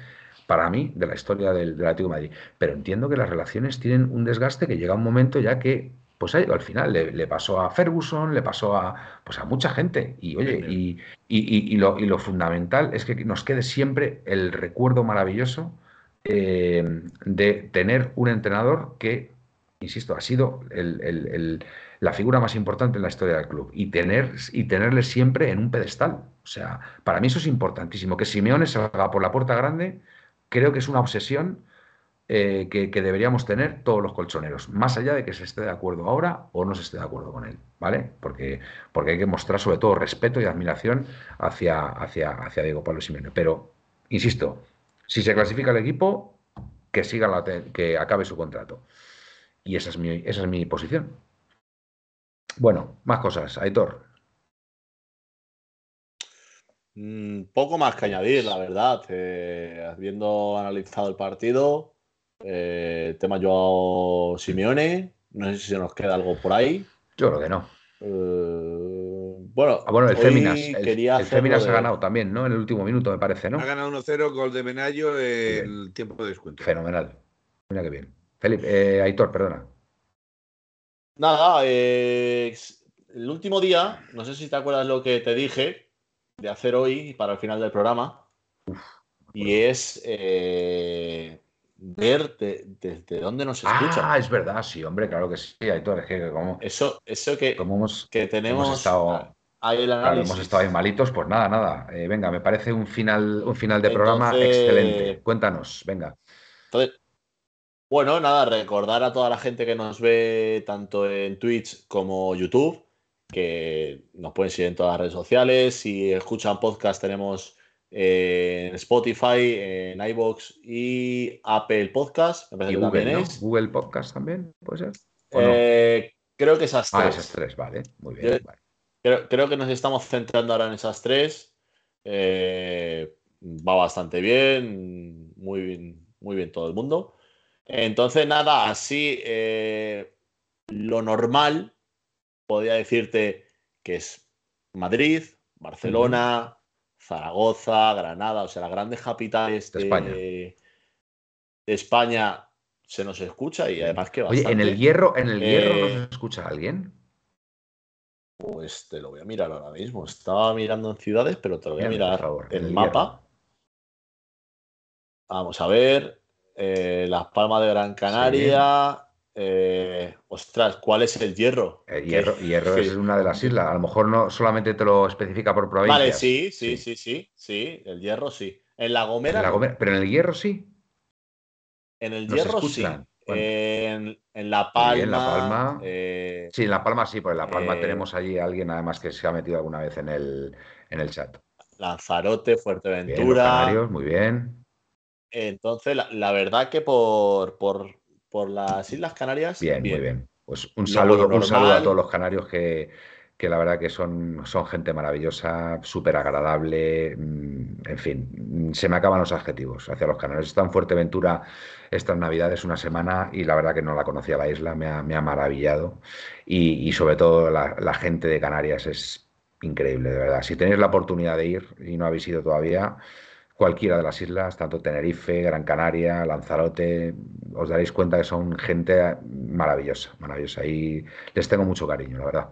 para mí de la historia del, Atlético Madrid. Pero entiendo que las relaciones tienen un desgaste que llega un momento ya que pues llegado al final. Le, pasó a Ferguson, le pasó a, pues a mucha gente. Y oye, y, y, lo, y, lo, fundamental es que nos quede siempre el recuerdo maravilloso eh, de tener un entrenador que, insisto, ha sido el, la figura más importante en la historia del club y, tener, y tenerle siempre en un pedestal. O sea, para mí eso es importantísimo. Que Simeone salga por la puerta grande, creo que es una obsesión eh, que, deberíamos tener todos los colchoneros, más allá de que se esté de acuerdo ahora o no se esté de acuerdo con él, ¿vale? Porque, porque hay que mostrar sobre todo respeto y admiración hacia, hacia, hacia Diego Pablo Simeone. Pero, insisto, si se clasifica el equipo, que siga que acabe su contrato. Y esa es mi, esa es mi posición. Bueno, más cosas. Aitor. Mm, poco más que añadir, la verdad. Eh, habiendo analizado el partido, eh, tema Joao Simeone, no sé si se nos queda algo por ahí. Yo creo que no. Eh, bueno, ah, bueno, el Féminas, el, ha ganado también, ¿no? En el último minuto, me parece, ¿no? Ha ganado 1-0, gol de Menayo, el tiempo de descuento. Fenomenal. Mira qué bien. Felipe, Aitor, perdona. Nada, eh, el último día, no sé si te acuerdas lo que te dije de hacer hoy para el final del programa. y es eh, ver desde dónde nos escucha. Ah, es verdad, sí, hombre, claro que sí. Es que como, eso, eso que, hemos, que tenemos. estado, ahí el análisis. hemos estado ahí malitos, pues nada, nada. Eh, venga, me parece un final, un final de programa excelente. Cuéntanos, venga. Entonces, bueno, nada, recordar a toda la gente que nos ve tanto en Twitch como YouTube, que nos pueden seguir en todas las redes sociales. Si escuchan podcast, tenemos eh, en Spotify, en iBox y Apple Podcast. y Google, Google Podcast también, ¿puede ser? Eh, creo que esas ah, tres. Ah, esas tres, vale. Muy bien. Creo, que nos estamos centrando ahora en esas tres. Eh, va bastante bien, muy bien, muy bien todo el mundo. Entonces, nada, así lo normal, podría decirte que es Madrid, Barcelona, Zaragoza, Granada, o sea, las grandes capitales de, España. se nos escucha y además que Oye, en el hierro, en el hierro ¿no se escucha alguien? Pues te lo voy a mirar ahora mismo. Estaba mirando en ciudades, pero te lo voy a mirar en el mapa. Vamos a ver. Eh, Las Palmas de Gran Canaria. Eh, ostras, ¿cuál es el hierro? El hierro, hierro es una de las islas. A lo mejor no solamente te lo especifica por provincia. Vale, sí, sí, sí, sí, sí, El hierro sí. En La Gomera. pero en el hierro sí. En el hierro sí. En, La Palma. en La Palma. Eh, sí, en La Palma sí, pues en La Palma tenemos allí a alguien además que se ha metido alguna vez en el, en el chat. Lanzarote, Fuerteventura. Bien, muy bien. Entonces, la, verdad que por, las Islas Canarias. Bien, muy bien. Pues un saludo, un saludo a todos los canarios que, la verdad que son, son gente maravillosa, súper agradable, mm, en fin, se me acaban los adjetivos hacia los canarios. Está en Fuerteventura estas navidades una semana y la verdad que no la conocía la isla, me ha, maravillado y, sobre todo la, la, gente de Canarias es increíble, de verdad. Si tenéis la oportunidad de ir y no habéis ido todavía, cualquiera de las islas, tanto Tenerife, Gran Canaria, Lanzarote, os daréis cuenta que son gente maravillosa, maravillosa. Y les tengo mucho cariño, la verdad.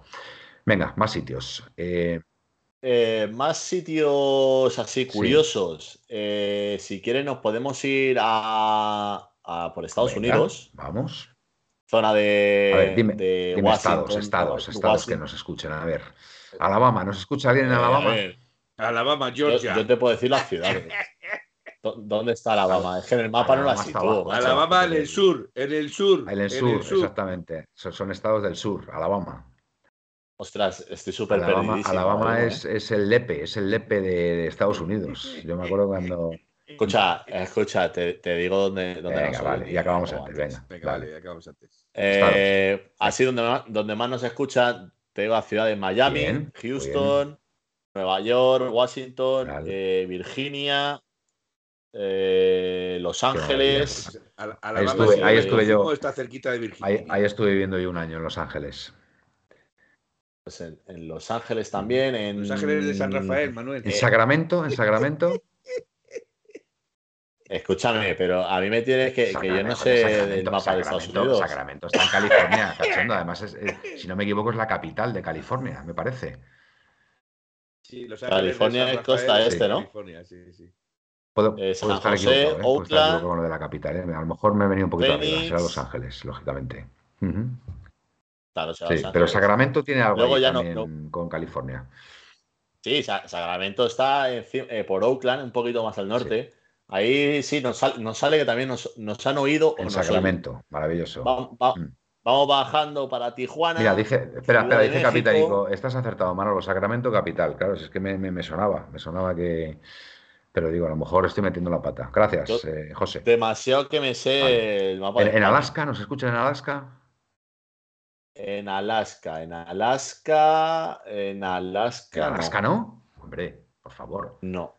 Venga, más sitios. Eh, eh, más sitios así curiosos. Eh, si quieren, nos podemos ir a, por Estados Unidos. Vamos. Zona de. A ver, dime, estados, estados, estados que nos escuchen. A ver. Alabama, ¿nos escucha alguien en Alabama? Alabama, Georgia. Yo, te puedo decir las ciudades. [laughs] ¿Dónde está Alabama? Es que en el mapa no la sitúo. Alabama en el sur, en el sur. En el sur, exactamente. Son, estados del sur, Alabama. Ostras, estoy súper perdido. Alabama es, es, el Lepe, es el Lepe de, Estados Unidos. Yo me acuerdo cuando. Escucha, escucha, te, te digo dónde. dónde venga, vale, y acabamos antes. Venga, venga vale, acabamos antes. Eh, así donde más, donde más nos escuchan, te digo a ciudades Miami, Houston, Nueva York, Washington, eh, Virginia, eh, Los Ángeles. ahí estuve, ahí estuve yo. Está cerquita de Virginia. Ahí, estuve viviendo yo un año en Los Ángeles. Pues en, Los Ángeles también. En Los Ángeles de San Rafael, Manuel. En Sacramento, en Sacramento. [laughs] Escúchame, pero a mí me tienes que, que yo no sé del mapa de Estados Unidos. Sacramento está en California, [laughs] cachondo. Además, si no me equivoco, es la capital de California, me parece. California es costa este, ¿no? California, sí, sí. Puedo, eh, estar equivocado, ¿eh? puedo estar con lo de la capital. ¿eh? A lo mejor me he venido un poquito arriba. Será Los Ángeles, lógicamente. claro, sí, pero Sacramento tiene algo ahí también con California. Sí, Sacramento está eh, por Oakland, un poquito más al norte. Ahí sí nos, nos, sale que también nos, nos han oído. En Sacramento, maravilloso. Mm. Vamos bajando para Tijuana. Mira, dice, espera, espera, dice Capitanico, estás acertado, Manolo, Sacramento Capital. Claro, es que me, me, sonaba, me sonaba que. Pero digo, a lo mejor estoy metiendo la pata. Gracias, eh, José. Demasiado que me sé el mapa. ¿En, Alaska? ¿Nos escuchan en Alaska? En Alaska, en Alaska, en Alaska. ¿En Alaska no? Hombre, por favor. No.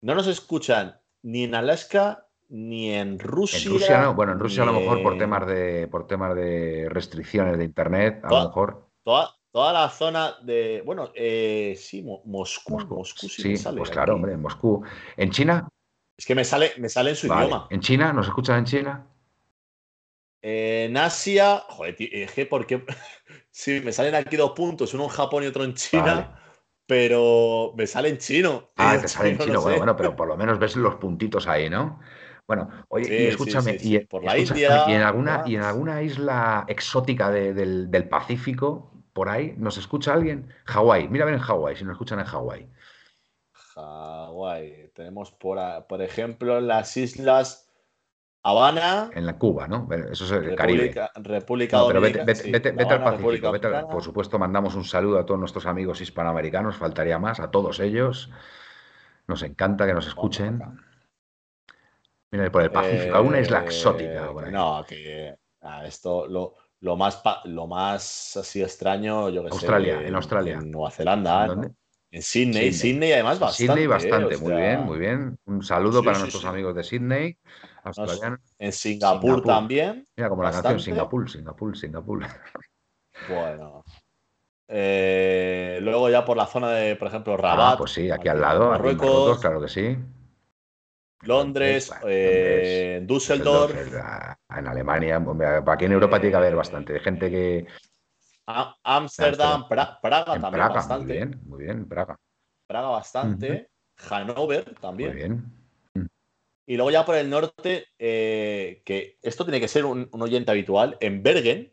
No nos escuchan ni en Alaska ni en Rusia. En Rusia no, bueno, en Rusia a lo mejor por temas de por temas de restricciones de internet, a lo mejor. Toda, toda la zona de, bueno, eh, sí, Moscú, Moscú, sí, pues claro, hombre, en Moscú. ¿En China? Es que me sale, me sale en su idioma. ¿En China? ¿Nos escuchan en China? En Asia, joder, que porque [laughs] sí, me salen aquí dos puntos, uno en Japón y otro en China. Pero me sale en chino. Ah, [laughs] te sale en chino, bueno, bueno, pero por lo menos ves los puntitos ahí, ¿no? Bueno, oye, y escúchame, y, por la India, y en alguna, y en alguna isla exótica del, Pacífico, por ahí, ¿nos escucha alguien? Hawái, mira a ver en Hawái, si nos escuchan en Hawái. Hawái, tenemos por, por ejemplo las islas Habana. En la Cuba, ¿no? Eso es el Caribe. República pero vete, al Pacífico. por supuesto, mandamos un saludo a todos nuestros amigos hispanoamericanos, faltaría más, a todos ellos. Nos encanta que nos escuchen. Mira, por el Pacífico, eh, una isla exótica. no, que esto lo, lo, más lo más así extraño, yo que Australia, sé. En Australia. En Nueva Zelanda. En Sydney, Sydney, además bastante. Sydney bastante, muy bien, muy bien. Un saludo para nuestros amigos de Sydney. En Singapur, también. Mira, como la canción Singapur, Singapur, Singapur. Bueno. Eh, luego ya por la zona de, por ejemplo, Rabat. Ah, pues sí, aquí al lado, Marruecos, claro que sí. Londres, eh, Düsseldorf. En Alemania, aquí en Europa tiene que haber bastante gente que. Ámsterdam, Praga también Praga, bastante. Muy bien, muy bien, Praga. Praga bastante. Hannover también. Muy bien. Y luego ya por el norte, eh, que esto tiene que ser un, oyente habitual, en Bergen,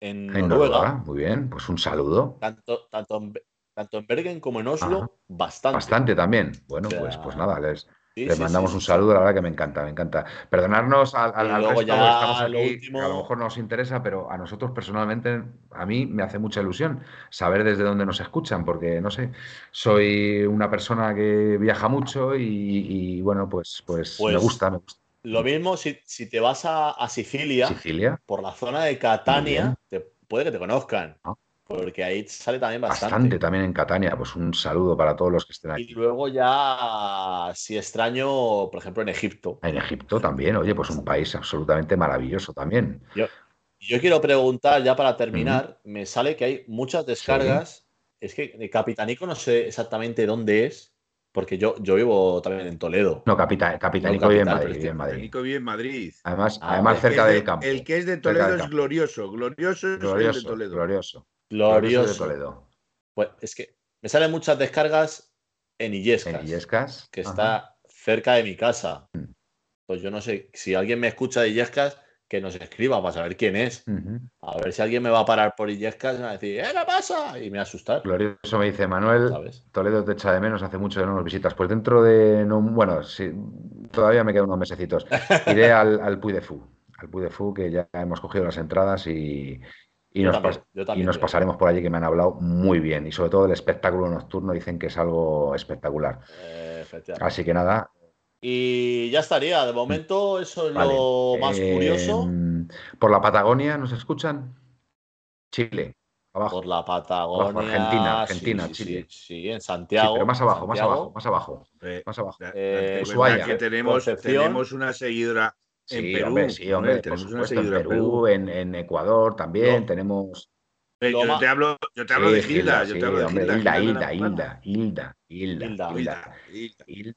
en, Noruega. Muy bien, pues un saludo. Tanto, tanto, en, Bergen como en Oslo, bastante. Bastante también. Bueno, pues, pues nada, les, les mandamos un saludo, la verdad que me encanta, me encanta. Perdonarnos al, al, resto, estamos aquí, a lo mejor no nos interesa, pero a nosotros personalmente, a mí me hace mucha ilusión saber desde dónde nos escuchan, porque no sé, soy una persona que viaja mucho y, bueno, pues, pues, me pues gusta, me gusta. Lo mismo si, si te vas a, Sicilia, Sicilia, por la zona de Catania, te, puede que te conozcan. Ah. Porque ahí sale también bastante. Bastante también en Catania. Pues un saludo para todos los que estén aquí. Y luego ya, si extraño, por ejemplo, en Egipto. En Egipto también, oye, pues un país absolutamente maravilloso también. Yo, yo quiero preguntar, ya para terminar, me sale que hay muchas descargas. Es que Capitanico no sé exactamente dónde es, porque yo, yo vivo también en Toledo. No, capital, Capitanico vive en Madrid. Vive en Madrid. Capitanico vive en Madrid. Además, ah, además cerca del campo. El que es de Toledo es glorioso. Glorioso es glorioso, de Toledo. Glorioso. Glorioso. de Toledo. Pues es que me salen muchas descargas en Illescas. En Illescas. Que está cerca de mi casa. Mm. Pues yo no sé, si alguien me escucha de Illescas, que nos escriba para saber quién es. A ver si alguien me va a parar por Illescas y me va a decir, ¡eh, qué pasa! Y me va a asustar. Glorioso me dice Manuel, Toledo te echa de menos, hace mucho que no nos visitas. Pues dentro de, no, bueno, sí, todavía me quedan unos mesecitos. Iré [laughs] al, al Puy de Fu, al Puy de Fu, que ya hemos cogido las entradas y, y nos, y nos pasaremos por allí que me han hablado muy bien. Y sobre todo el espectáculo nocturno dicen que es algo espectacular. Así que nada, y ya estaría. De momento, eso es lo más curioso. Em, ¿Por la Patagonia nos escuchan? Chile. Abajo. Por la Patagonia. Argentina, Argentina, Chile. Sí, en Santiago. pero más abajo, más abajo, más abajo. más abajo. Eh, que tenemos, tenemos una seguidora Sí, hombre, sí, hombre, eh, hombre tenemos una en Perú, en, Ecuador también, tenemos... Eh, yo te hablo, yo te hablo de yo te hablo de Hilda, Hilda, Hilda, Hilda, Hilda, Hilda,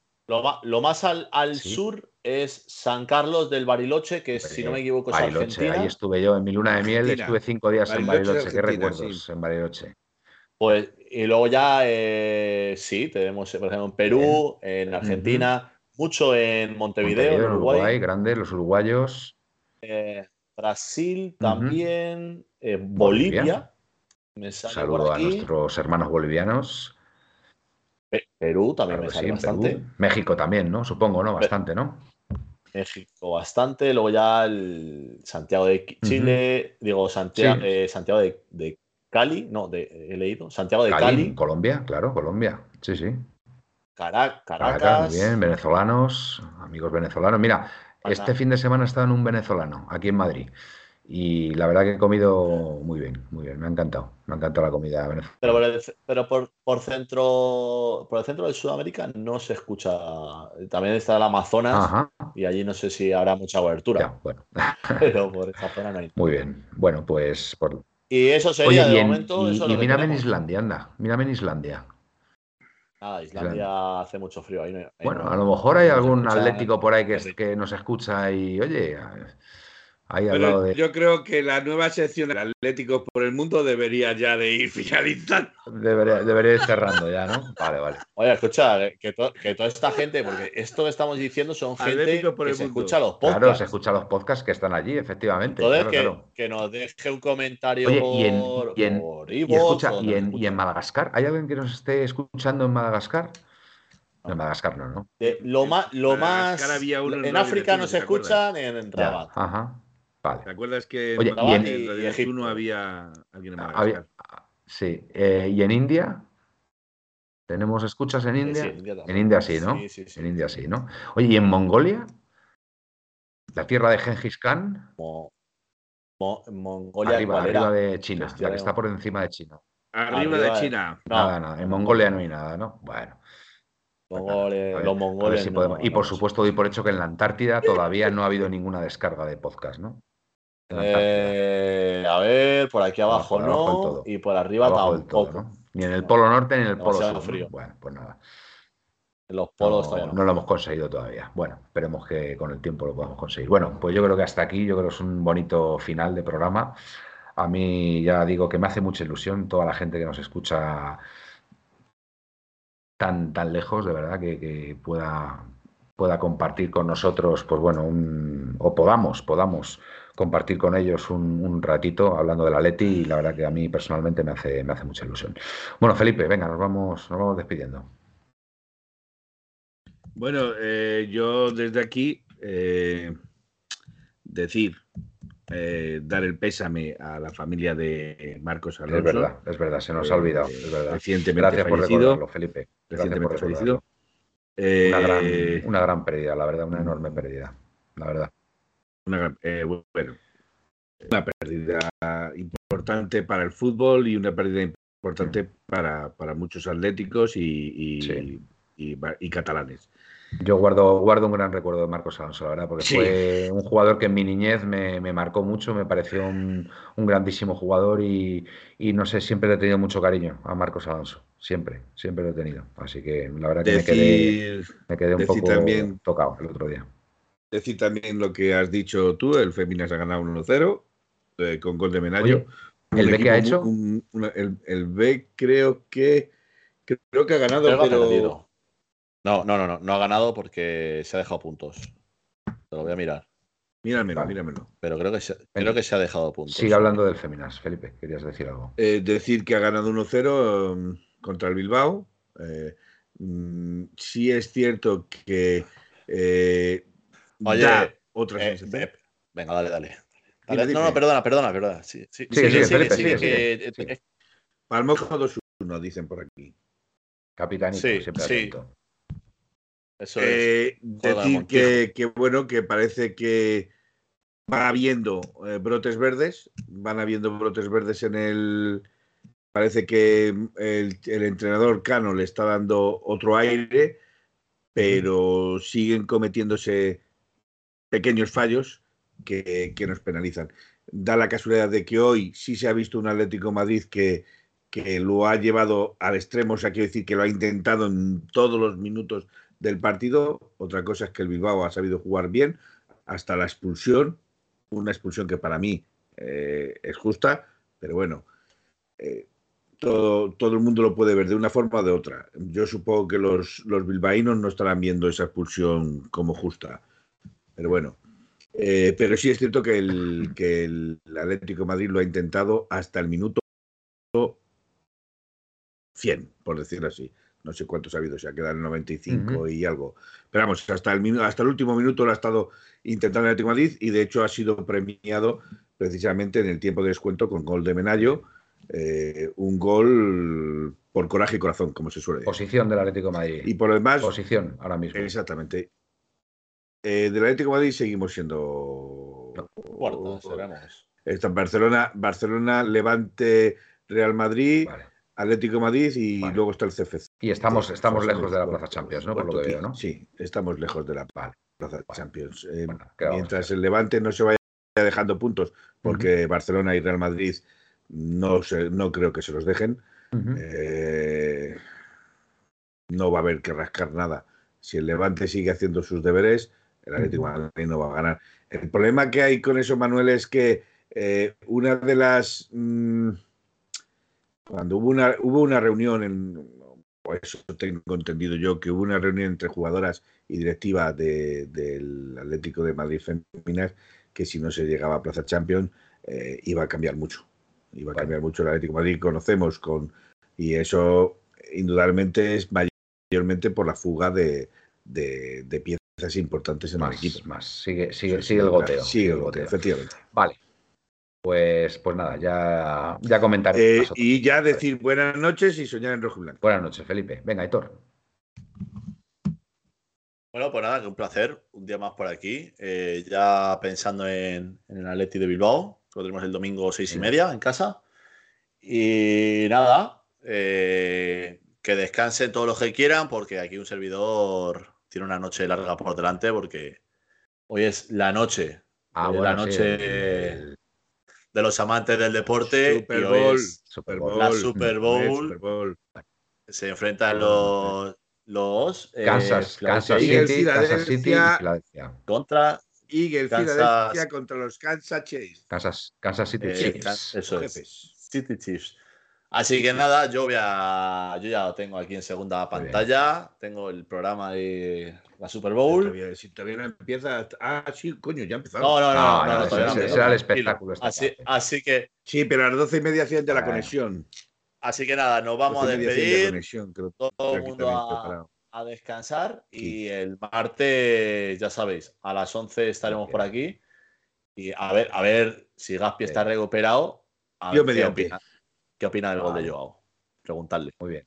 Lo, más al, sur es San Carlos del Bariloche, que si no me equivoco es Bariloche, Argentina. Ahí estuve yo en mi luna de miel, estuve cinco días en Bariloche, qué recuerdos en Bariloche. Pues, y luego ya, eh, sí, tenemos, por ejemplo, en Perú, en Argentina, mucho en Montevideo, en Uruguay. grande, los uruguayos. Eh, Brasil también, eh, Bolivia. Saludo a nuestros hermanos bolivianos. Perú también me sale bastante. México también, ¿no? Supongo, ¿no? Bastante, ¿no? México bastante. Luego ya el Santiago de Chile, digo, Santiago, eh, Santiago de, Cali, no, de, he leído. Santiago de Cali, Colombia, claro, Colombia. Sí, sí. Caracas. muy bien, venezolanos, amigos venezolanos. Mira, este fin de semana estaba en un venezolano, aquí en Madrid. Y la verdad que he comido muy bien, muy bien, me ha encantado, me ha encantado la comida venezolana. Pero por, el, pero por, centro, por el centro de Sudamérica no se escucha. También está el Amazonas y allí no sé si habrá mucha cobertura. bueno. [laughs] pero por esa zona no hay. Muy bien, bueno, pues por... Y eso sería de momento. Y, y mírame en Islandia, anda, mírame en Islandia. Ah, Islandia hace mucho frío. Ahí bueno, a lo mejor hay algún atlético por ahí que, que nos escucha y, oye, yo creo que la nueva sección de Atlético por el Mundo debería ya de ir finalizando. Debería, ir cerrando ya, ¿no? Vale, vale. Oye, escucha, que, toda esta gente, porque esto que estamos diciendo son gente que se escucha los podcasts. Claro, se escucha los podcasts que están allí, efectivamente. Entonces, que, nos deje un comentario y en, por, y escucha, y, en, Madagascar, ¿hay alguien que nos esté escuchando en Madagascar? En Madagascar no, ¿no? lo más, lo más en África nos escuchan en Rabat. Ajá. ¿Te acuerdas que en, Egipto había alguien en Madagascar? sí. Eh, ¿Y en India? ¿Tenemos escuchas en India? en India sí, ¿no? Sí, en India sí, ¿no? Oye, ¿y en Mongolia? ¿La tierra de Genghis Khan? Mongolia. Arriba, arriba de China, la que está por encima de China. Arriba, de China. Nada, nada. En Mongolia no hay nada, ¿no? Bueno. los mongoles. y por supuesto doy por hecho que en la Antártida todavía no ha habido ninguna descarga de podcast, ¿no? Eh, a ver, por aquí abajo, no. y por arriba tampoco. Ni en el polo norte ni en el polo sur. Frío. Bueno, pues nada. los polos no, no, lo hemos conseguido todavía. Bueno, esperemos que con el tiempo lo podamos conseguir. Bueno, pues yo creo que hasta aquí, yo creo que es un bonito final de programa. A mí ya digo que me hace mucha ilusión toda la gente que nos escucha tan, tan lejos, de verdad, que, pueda, pueda compartir con nosotros, pues bueno, un, o podamos, podamos compartir con ellos un, ratito hablando de la Leti y la verdad que a mí personalmente me hace, me hace mucha ilusión. Bueno, Felipe, venga, nos vamos, nos vamos despidiendo. Bueno, eh, yo desde aquí eh, decir, eh, dar el pésame a la familia de Marcos Alonso. Es verdad, es verdad, se nos ha olvidado. Es verdad. Recientemente Gracias por recordarlo, Felipe. Recientemente fallecido. Una gran, una gran pérdida, la verdad, una enorme pérdida, la verdad una, eh, bueno, una pérdida importante para el fútbol y una pérdida importante para, muchos atléticos y, y, catalanes. Yo guardo, guardo un gran recuerdo de Marcos Alonso, la verdad, porque fue un jugador que en mi niñez me, marcó mucho, me pareció un, grandísimo jugador y, no sé, siempre le he tenido mucho cariño a Marcos Alonso, siempre, siempre lo he tenido. Así que la verdad que me quedé, me quedé un poco tocado el otro día. Decir también lo que has dicho tú, el Feminas ha ganado 1-0 eh, con gol de Menayo. ¿El B que ha hecho? el, B creo que creo que ha ganado, pero... No, no, no, no, no ha ganado porque se ha dejado puntos. Te lo voy a mirar. Míramelo, míramelo. Pero creo que, se, creo que se ha dejado puntos. Sigue hablando del Feminas, Felipe, querías decir algo. Eh, decir que ha ganado 1-0 um, contra el Bilbao. Eh, mm, sí es cierto que eh, Oye, otra venga, dale, dale. No, no, perdona, perdona, perdona. Sí, sí, sí, sí, sí, sí, Palmo 2-1, dicen por aquí. Capitanito, siempre atento. Eso es. decir que, bueno, que parece que va habiendo eh, brotes verdes, van habiendo brotes verdes en el. Parece que el, entrenador Cano le está dando otro aire, pero siguen cometiéndose pequeños fallos que, nos penalizan. Da la casualidad de que hoy sí se ha visto un Atlético Madrid que, que lo ha llevado al extremo, o sea, quiero decir que lo ha intentado en todos los minutos del partido. Otra cosa es que el Bilbao ha sabido jugar bien hasta la expulsión, una expulsión que para mí eh, es justa, pero bueno, eh, todo, todo, el mundo lo puede ver de una forma o de otra. Yo supongo que los, los bilbaínos no estarán viendo esa expulsión como justa, pero bueno. Eh, pero sí es cierto que el, que el Atlético Madrid lo ha intentado hasta el minuto 100, por decirlo así no sé cuántos ha habido, se ha quedado en 95 y algo. Pero vamos, hasta el, hasta el último minuto lo ha estado intentando el Atlético Madrid y de hecho ha sido premiado precisamente en el tiempo de descuento con gol de Menayo, eh, un gol por coraje y corazón, como se suele decir. Posición del Atlético de Madrid. Y por lo demás. Posición ahora mismo. Exactamente. Eh, del Atlético de Madrid seguimos siendo. Cuartos, seremos. Barcelona, Barcelona, Levante, Real Madrid. Atlético Madrid y luego está el CFC. Y estamos, estamos lejos de la Plaza Champions, ¿no? Por lo que veo, ¿no? Sí, estamos lejos de la Plaza Champions. Eh, mientras el Levante no se vaya dejando puntos, porque Barcelona y Real Madrid no, no creo que se los dejen, eh, no va a haber que rascar nada. Si el Levante sigue haciendo sus deberes, el Atlético Madrid no va a ganar. El problema que hay con eso, Manuel, es que eh, una de las... Mm, cuando hubo una, hubo una reunión, en, eso tengo entendido yo, que hubo una reunión entre jugadoras y directiva del Atlético de Madrid Feminas, que si no se llegaba a Plaza Champions eh, iba a cambiar mucho. Iba a cambiar mucho el Atlético de Madrid, conocemos con. Y eso, indudablemente, es mayormente por la fuga de, piezas importantes en el equipo. Más, sigue, sigue, sigue el goteo. Sigue el goteo, efectivamente. Vale. Pues, pues nada, ya, ya comentaré. Eh, y ya decir buenas noches y soñar en rojo y blanco. Buenas noches, Felipe. Venga, Héctor. Bueno, pues nada, que un placer, un día más por aquí. Eh, ya pensando en, el Atleti de Bilbao, que lo tenemos el domingo seis y media en casa. Y nada, eh, que descansen todos los que quieran, porque aquí un servidor tiene una noche larga por delante, porque hoy es la noche. Ah, la noche de los amantes del deporte. Super Bowl, Super Bowl, la Super Bowl. Se enfrentan los, los eh, Kansas, Kansas, City, Kansas City y Filadelfia. Contra Eagle, Kansas, Philadelphia contra los Kansas Chiefs. Kansas, Kansas City eh, Chiefs. Eso es. City Chiefs. Así que nada, yo voy a, yo ya lo tengo aquí en segunda pantalla. Tengo el programa de la Super Bowl. si todavía no empieza. Ah, sí, coño, ya ha empezado. No, no, no, no, no, será el espectáculo. Así, así, que. Sí, pero a las doce y media hacían de la conexión. Así que nada, nos vamos a despedir. todo el mundo a, a, descansar. Y el martes, ya sabéis, a las 11 estaremos por aquí. Y a ver, a ver si Gaspi está recuperado. Yo me opina. ¿Qué opina del gol de Joao? Preguntarle. Muy bien.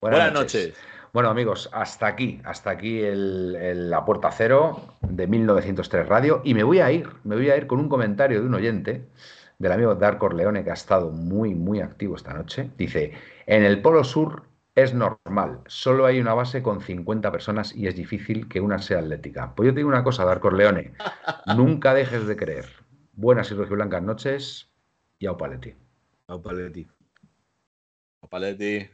Buenas, noches. Bueno, amigos, hasta aquí, hasta aquí el, la puerta cero de 1903 Radio. Y me voy a ir, me voy a ir con un comentario de un oyente, del amigo Dark Leone, que ha estado muy, muy activo esta noche. Dice: En el Polo Sur es normal. Solo hay una base con 50 personas y es difícil que una sea atlética. Pues yo te digo una cosa, Dar Corleone. [laughs] nunca dejes de creer. Buenas y blancas noches y au paletti. Au paletti. Paletti.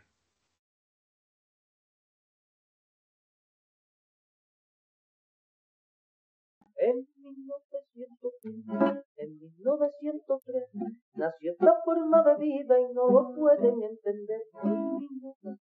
En 1903, en 1903, nació esta forma de vida y no lo pueden entender. En 1903,